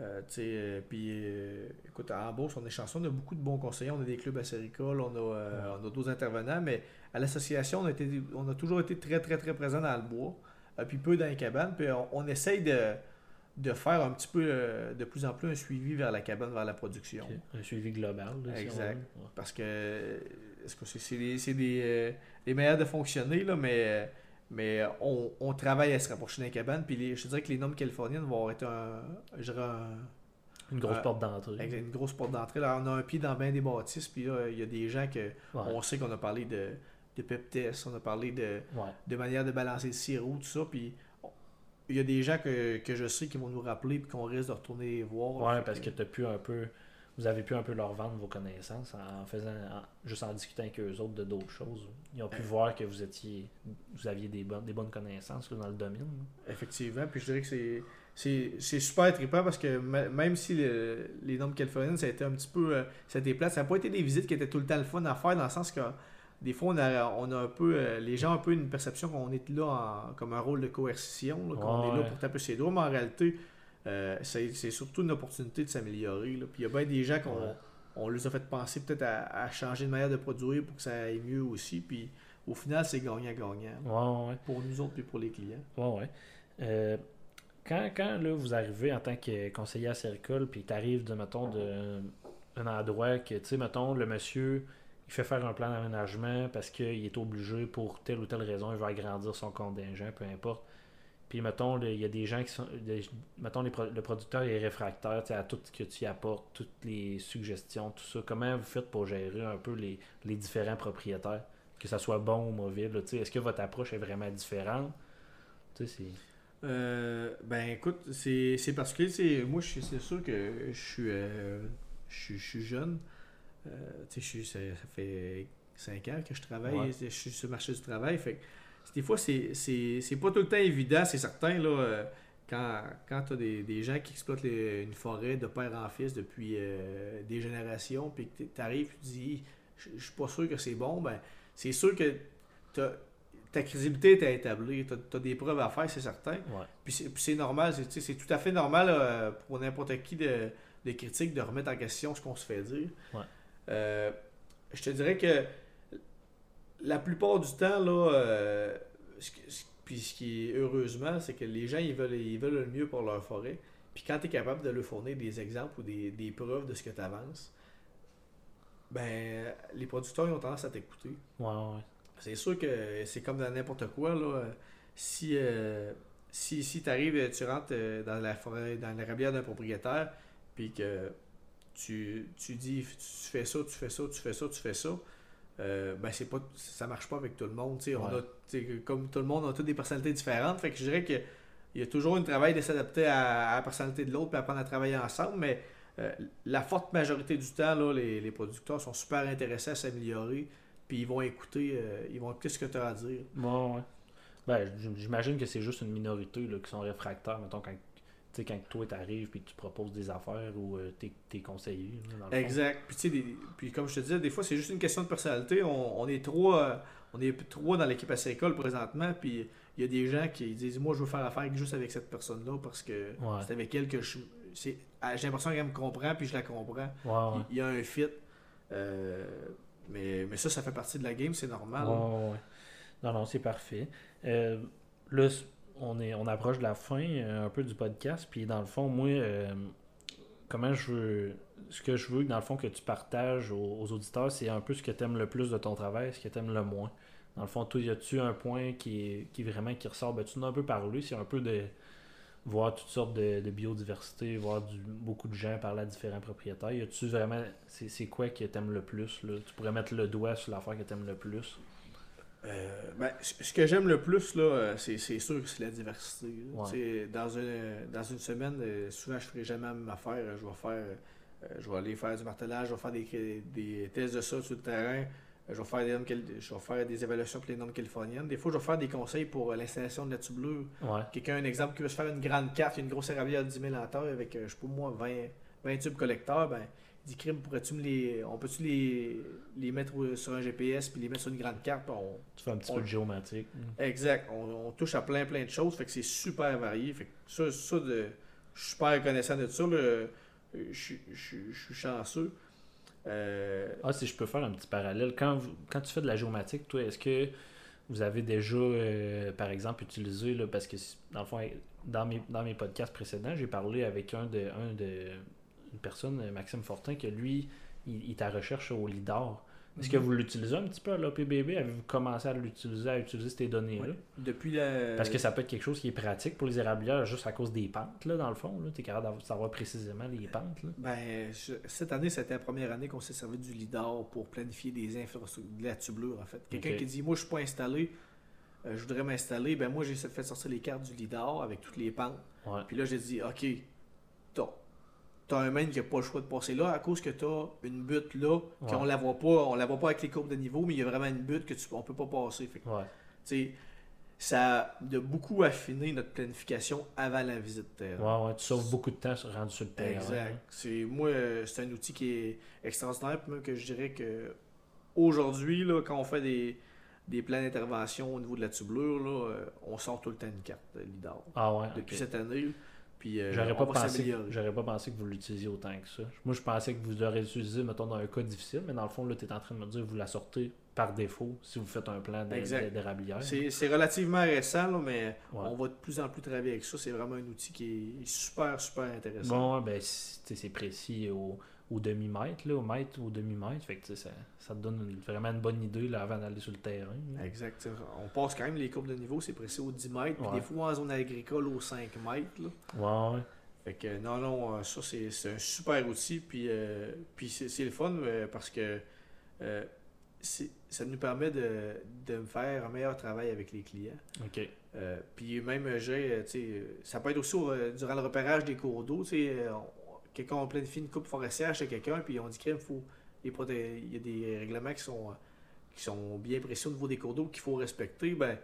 Euh, tu sais, euh, puis euh, écoute, en bourse, on est chanceux, on a beaucoup de bons conseillers, on a des clubs à Séricole, on a, euh, on a d'autres intervenants, mais à l'association, on, a été- on a toujours été très, très, très présent dans le bois, puis peu dans les cabanes, puis on, on essaye de, de faire un petit peu, euh, de plus en plus, un suivi vers la cabane, vers la production. Un suivi global. là, si on Exact. Ouais. Parce que est-ce que c'est des, c'est des, euh, meilleurs de fonctionner, là, mais, mais on, on travaille à se rapprocher des cabanes. Puis les- je te dirais que les normes californiennes vont être un, je dirais un- Une grosse porte d'entrée. une grosse porte d'entrée. Là, on a un pied dans bien des bâtisses, puis là, il y a des gens que Ouais. on sait qu'on a parlé de, de pep test, on a parlé de, Ouais. de manière de balancer le sirop, tout ça. Puis il y a des gens que, que je sais qui vont nous rappeler puis qu'on risque de retourner voir. Ouais, parce que t'as pu un peu. Vous avez pu un peu leur vendre vos connaissances en faisant. en- juste en discutant avec eux autres de d'autres choses. Ils ont pu Ouais. voir que vous étiez. Vous aviez des bonnes, des bonnes connaissances là, dans le domaine. là. Effectivement, puis je dirais que c'est c'est c'est super trippant parce que même si le- les normes californiennes, ça a été un petit peu. euh, ça a été plate, ça n'a pas été des visites qui étaient tout le temps le fun à faire dans le sens que des fois, on a, on a un peu. euh, les gens ont un peu une perception qu'on est là en- comme un rôle de coercition, qu'on est là pour taper ses doigts, mais en réalité, euh, c'est surtout une opportunité de s'améliorer. Puis il y a bien des gens qu'on Ouais. on les a fait penser peut-être à, à changer de manière de produire pour que ça aille mieux aussi. Puis au final, c'est gagnant-gagnant Ouais, ouais. pour nous autres et pour les clients. Ouais, ouais. Euh, quand quand là, vous arrivez en tant que conseiller à Sericole, puis tu arrives, de, mettons, de, un endroit que, tu sais, mettons, le monsieur, il fait faire un plan d'aménagement parce qu'il est obligé pour telle ou telle raison, il veut agrandir son contingent, peu importe. Puis, mettons, il y a des gens qui sont. mettons, le producteur est réfractaire à tout ce que tu apportes, toutes les suggestions, tout ça. Comment vous faites pour gérer un peu les, les différents propriétaires, que ça soit bon ou mauvais? Est-ce que votre approche est vraiment différente? C'est. Euh, ben écoute, c'est Moi, c'est sûr que je suis, euh, je suis jeune. Euh, tu sais, ça, fait 5 ans que je travaille. Ouais. Je suis sur le marché du travail. Fait que des fois, c'est pas tout le temps évident, c'est certain. Là, euh, quand quand tu as des, des gens qui exploitent les- une forêt de père en fils depuis euh, des générations, puis que tu arrives et tu dis, je suis pas sûr que c'est bon, ben c'est sûr que ta crédibilité est à établir. Tu as, des preuves à faire, c'est certain. Ouais. Puis c'est normal, c'est tout à fait normal pour n'importe qui de, de critique de remettre en question ce qu'on se fait dire. Ouais. Euh, je te dirais que la plupart du temps, là, euh, ce que- ce- puis ce qui est heureusement, c'est que les gens ils veulent, ils veulent le mieux pour leur forêt. Puis quand tu es capable de leur fournir des exemples ou des, des preuves de ce que tu avances, ben les producteurs ils ont tendance à t'écouter. Ouais, ouais. C'est sûr que c'est comme dans n'importe quoi. Là. Si, euh, si, si tu arrives, tu rentres euh, dans la forêt, dans la rabière d'un propriétaire, puis que tu, tu dis tu fais ça, tu fais ça, tu fais ça, tu fais ça, euh, ben c'est pas ça marche pas avec tout le monde. On a, comme tout le monde, on a toutes des personnalités différentes. Fait que je dirais que il y a toujours un travail de s'adapter à, à la personnalité de l'autre puis apprendre à travailler ensemble, mais euh, la forte majorité du temps, là, les, les producteurs sont super intéressés à s'améliorer, puis ils vont écouter, euh, ils vont écouter ce que tu as à dire. Ouais. Ben, j'imagine que c'est juste une minorité là, qui sont réfractaires, mettons, quand, sais, quand toi t'arrives puis que tu proposes des affaires ou euh, t'es, conseillé. là, dans le fond. Exact. Puis, tu sais, des- puis comme je te disais, des fois, c'est juste une question de personnalité. On, on est trois, euh, on est trois dans l'équipe à école présentement, puis il y a des gens qui disent Moi, je veux faire affaire juste avec cette personne-là parce que Ouais. c'est avec elle que je. ah, J'ai l'impression qu'elle me comprend, puis je la comprends. Ouais, ouais. Il y a un fit. Euh, mais, mais ça, ça fait partie de la game, c'est normal. Non, non, c'est parfait. Euh, là, on, est, on approche de la fin euh, un peu du podcast. Puis dans le fond, moi, euh, comment je veux. Ce que je veux, dans le fond, que tu partages aux, auditeurs, c'est un peu ce que tu aimes le plus de ton travail, ce que tu aimes le moins. Dans le fond, toi, y a-tu un point qui qui vraiment qui ressort? Ben, Tu en as un peu parlé, c'est un peu de voir toutes sortes de, biodiversité, voir du, beaucoup de gens parler à différents propriétaires. Y a-tu vraiment. C'est, quoi que t'aimes le plus là? Tu pourrais mettre le doigt sur l'affaire que t'aimes le plus. Euh, ben, ce que j'aime le plus, là, euh, c'est, c'est sûr que c'est la diversité. Ouais. Dans, une, dans une semaine, euh, souvent, je ne ferai jamais la même affaire. Je vais faire. je vais aller faire du martelage, je vais faire des, des tests de ça sur le terrain. Je vais, faire des je vais faire des évaluations pour les normes californiennes. Des fois, je vais faire des conseils pour l'installation de la tubulure. Ouais. Quelqu'un, un exemple, qui veut se faire une grande carte, une grosse érablière de 10 000 en avec, je sais pas moi, 20, 20 tubes collecteurs, ben, dit, crime, pourrais-tu me les. On peut-tu les, les mettre sur un GPS puis les mettre sur une grande carte? on- Tu fais un petit On- peu de géomatique. Exact. On, on touche à plein, plein de choses. Fait que c'est super varié. Fait que ça, ça de, je suis super reconnaissant de ça. là. Je, suis- je je suis chanceux. Euh, Ah, si je peux faire un petit parallèle. Quand, vous- quand tu fais de la géomatique, toi, est-ce que vous avez déjà, euh, par exemple, utilisé, là, parce que dans le fond, dans mes, dans mes podcasts précédents, j'ai parlé avec un de, un de une personne, Maxime Fortin, que lui, il, est à recherche au LIDAR. Est-ce que Mhm. vous l'utilisez un petit peu à l'OPBB? Avez-vous commencé à l'utiliser, à utiliser ces données-là? Depuis la. Parce que ça peut être quelque chose qui est pratique pour les érablières juste à cause des pentes, là, dans le fond. Tu es capable de savoir précisément les pentes. Là. Ben, je- cette année, c'était la première année qu'on s'est servi du LIDAR pour planifier des infrastructures, de la tubulure, en fait. Quelqu'un qui dit, moi, je suis pas installé, euh, je voudrais m'installer. Ben, moi, j'ai fait sortir les cartes du LIDAR avec toutes les pentes. Ouais. Puis là, j'ai dit, OK, t'as un main qui n'a pas le choix de passer là à cause que t'as une butte là, Ouais. qu'on la voit pas, on la voit pas avec les courbes de niveau, mais il y a vraiment une butte que tu, on peut pas passer. Fait que, Ouais. tu sais, ça a de beaucoup affiné notre planification avant la visite terrain. Ouais, ouais, tu sauves beaucoup de temps sur- rendu sur le terrain. Exact. hein. C'est, moi, euh, c'est un outil qui est extraordinaire, même que je dirais que aujourd'hui, là, quand on fait des, des plans d'intervention au niveau de la tubulure, là, euh, on sort tout le temps une carte de LIDAR. Ah ouais. Depuis cette année, puis euh, J'aurais pas, pensé, j'aurais pas pensé que vous l'utilisiez autant que ça. Moi, je pensais que vous l'aurez utilisé, mettons, dans un cas difficile, mais dans le fond, là, tu es en train de me dire que vous la sortez par défaut si vous faites un plan d'érablière. C'est, c'est relativement récent, là, mais Ouais. on va de plus en plus travailler avec ça. C'est vraiment un outil qui est super, super intéressant. Bon, ben, c'est précis au, au demi-mètre, là, au mètre ou au demi-mètre. Fait que ça, ça te donne une- vraiment une bonne idée là, avant d'aller sur le terrain. là. Exact. On passe quand même les courbes de niveau, c'est précis au 10 mètres, puis des fois en zone agricole au 5 mètres. là. Ouais. Fait que non, non, euh, ça c'est, c'est un super outil, puis, euh, puis c'est, c'est le fun euh, parce que euh, ça nous permet de, de faire un meilleur travail avec les clients. Ok. Euh, puis même, j'ai, tu sais, ça peut être aussi euh, durant le repérage des cours d'eau. Quelqu'un on planifie une coupe forestière chez quelqu'un, puis on dit qu'il faut les il y a des règlements qui sont, qui sont bien précis au niveau des cours d'eau qu'il faut respecter. Ben,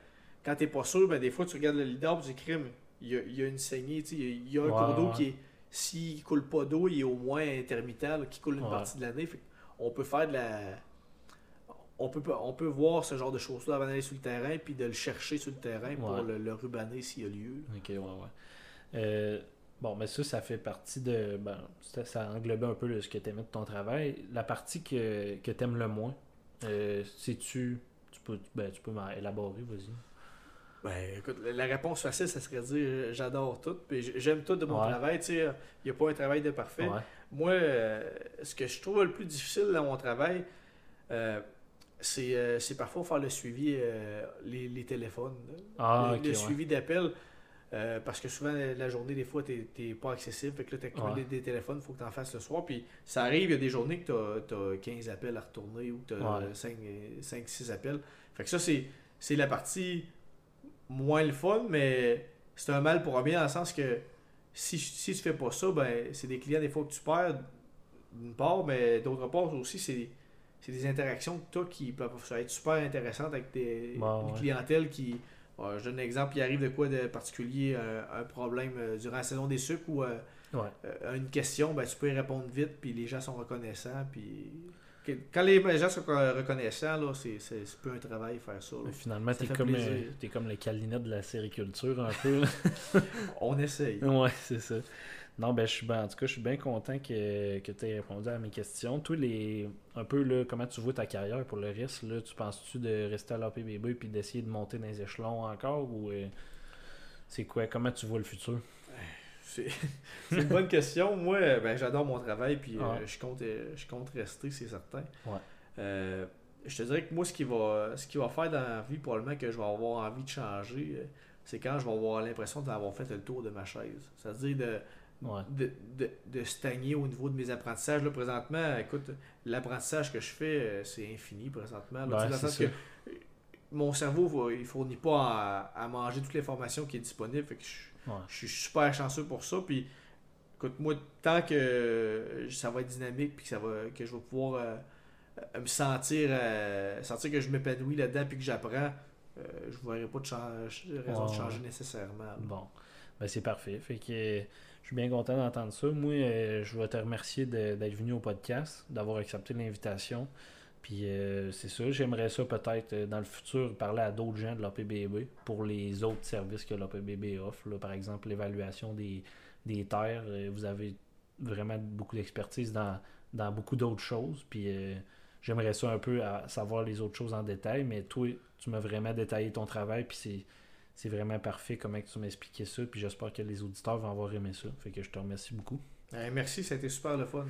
quand tu n'es pas sûr, ben, des fois tu regardes le leader dis crime, il y a, il y a une saignée, il y a, il y a un Ouais, cours d'eau ouais. qui est. S'il coule pas d'eau, il est au moins intermittent, là, qui coule une Ouais. partie de l'année. On peut faire de la. On peut, on peut voir ce genre de choses-là avant d'aller sur le terrain, puis de le chercher sur le terrain pour le rubaner s'il y a lieu. Ok, ouais, ouais. Euh, bon, mais ça, ça fait partie de. Ben, ça, ça englobait un peu ce que tu aimais de ton travail. La partie que, que tu aimes le moins, euh, sais-tu. Tu peux, ben, tu peux m'en élaborer, vas-y. Ben, écoute, la- réponse facile, ça serait de dire euh, j'adore tout, puis j'aime tout de mon Ouais. travail. Tu sais, il n'y a pas un travail de parfait. Ouais. Moi, euh, ce que je trouve le plus difficile dans mon travail, euh, c'est euh, c'est parfois faire le suivi, euh, les, les téléphones, Ah, le, le ouais. suivi d'appels. Euh, parce que souvent, la journée, des fois, tu n'es pas accessible. Fait que là, tu Ouais. des téléphones, il faut que tu en fasses le soir. Puis ça arrive, il y a des journées que tu as, 15 appels à retourner ou que tu as Ouais. 5-6 appels. Fait que ça, c'est la partie moins le fun, mais c'est un mal pour un bien dans le sens que si, si tu fais pas ça, ben c'est des clients des fois que tu perds d'une part, mais d'autre part aussi, c'est c'est des interactions que tu as qui peuvent être super intéressantes avec des, Ouais, une ouais. clientèle qui. Je donne un exemple, il arrive de quoi de particulier, euh, un problème euh, durant la saison des sucres ou euh, Ouais. une question, ben, tu peux y répondre vite, puis les gens sont reconnaissants. Puis quand les gens sont reconnaissants, là, c'est, c'est, c'est peu un travail faire ça. là. Finalement, t'es comme, euh, t'es comme le calinet de la sériculture un (laughs) peu. On essaye. ouais, c'est ça. Non, ben, je suis ben, en tout cas, je suis bien content que, que tu aies répondu à mes questions. Toi, les, un peu, là, comment tu vois ta carrière pour le reste? Là, tu penses-tu de rester à l'APBB puis d'essayer de monter dans les échelons encore? Ou euh, c'est quoi? Comment tu vois le futur? C'est, (laughs) une bonne question. Moi, ben, j'adore mon travail, puis euh, je, compte, euh, je compte rester, c'est certain. Ouais. Euh, je te dirais que moi, ce qui va, ce qui va faire dans la vie, probablement que je vais avoir envie de changer, c'est quand je vais avoir l'impression d'avoir fait le tour de ma chaise. C'est-à-dire de, de, de, de, stagner au niveau de mes apprentissages. Là, présentement, écoute, l'apprentissage que je fais, euh, c'est infini présentement. Là, que mon cerveau, il fournit pas à, manger toute l'information qui est disponible. Fait que je, suis super chanceux pour ça. Puis, écoute, moi, tant que ça va être dynamique puis que, ça va, que je vais pouvoir euh, me sentir, euh, sentir que je m'épanouis là-dedans puis que j'apprends, je ne verrai pas de, raison de changer nécessairement. Bon, ben, c'est parfait. Fait que je suis bien content d'entendre ça. Moi, euh, je veux te remercier d'être venu au podcast, d'avoir accepté l'invitation. Puis euh, c'est ça, j'aimerais ça peut-être euh, dans le futur parler à d'autres gens de l'APBB pour les autres services que l'APBB offre. par exemple, l'évaluation des, terres. vous avez vraiment beaucoup d'expertise dans, dans beaucoup d'autres choses. Puis j'aimerais ça un peu savoir les autres choses en détail. Mais toi, tu m'as vraiment détaillé ton travail. Puis c'est c'est vraiment parfait comment tu m'as expliqué ça. Puis j'espère que les auditeurs vont avoir aimé ça. Fait que je te remercie beaucoup. merci, c'était super le fun.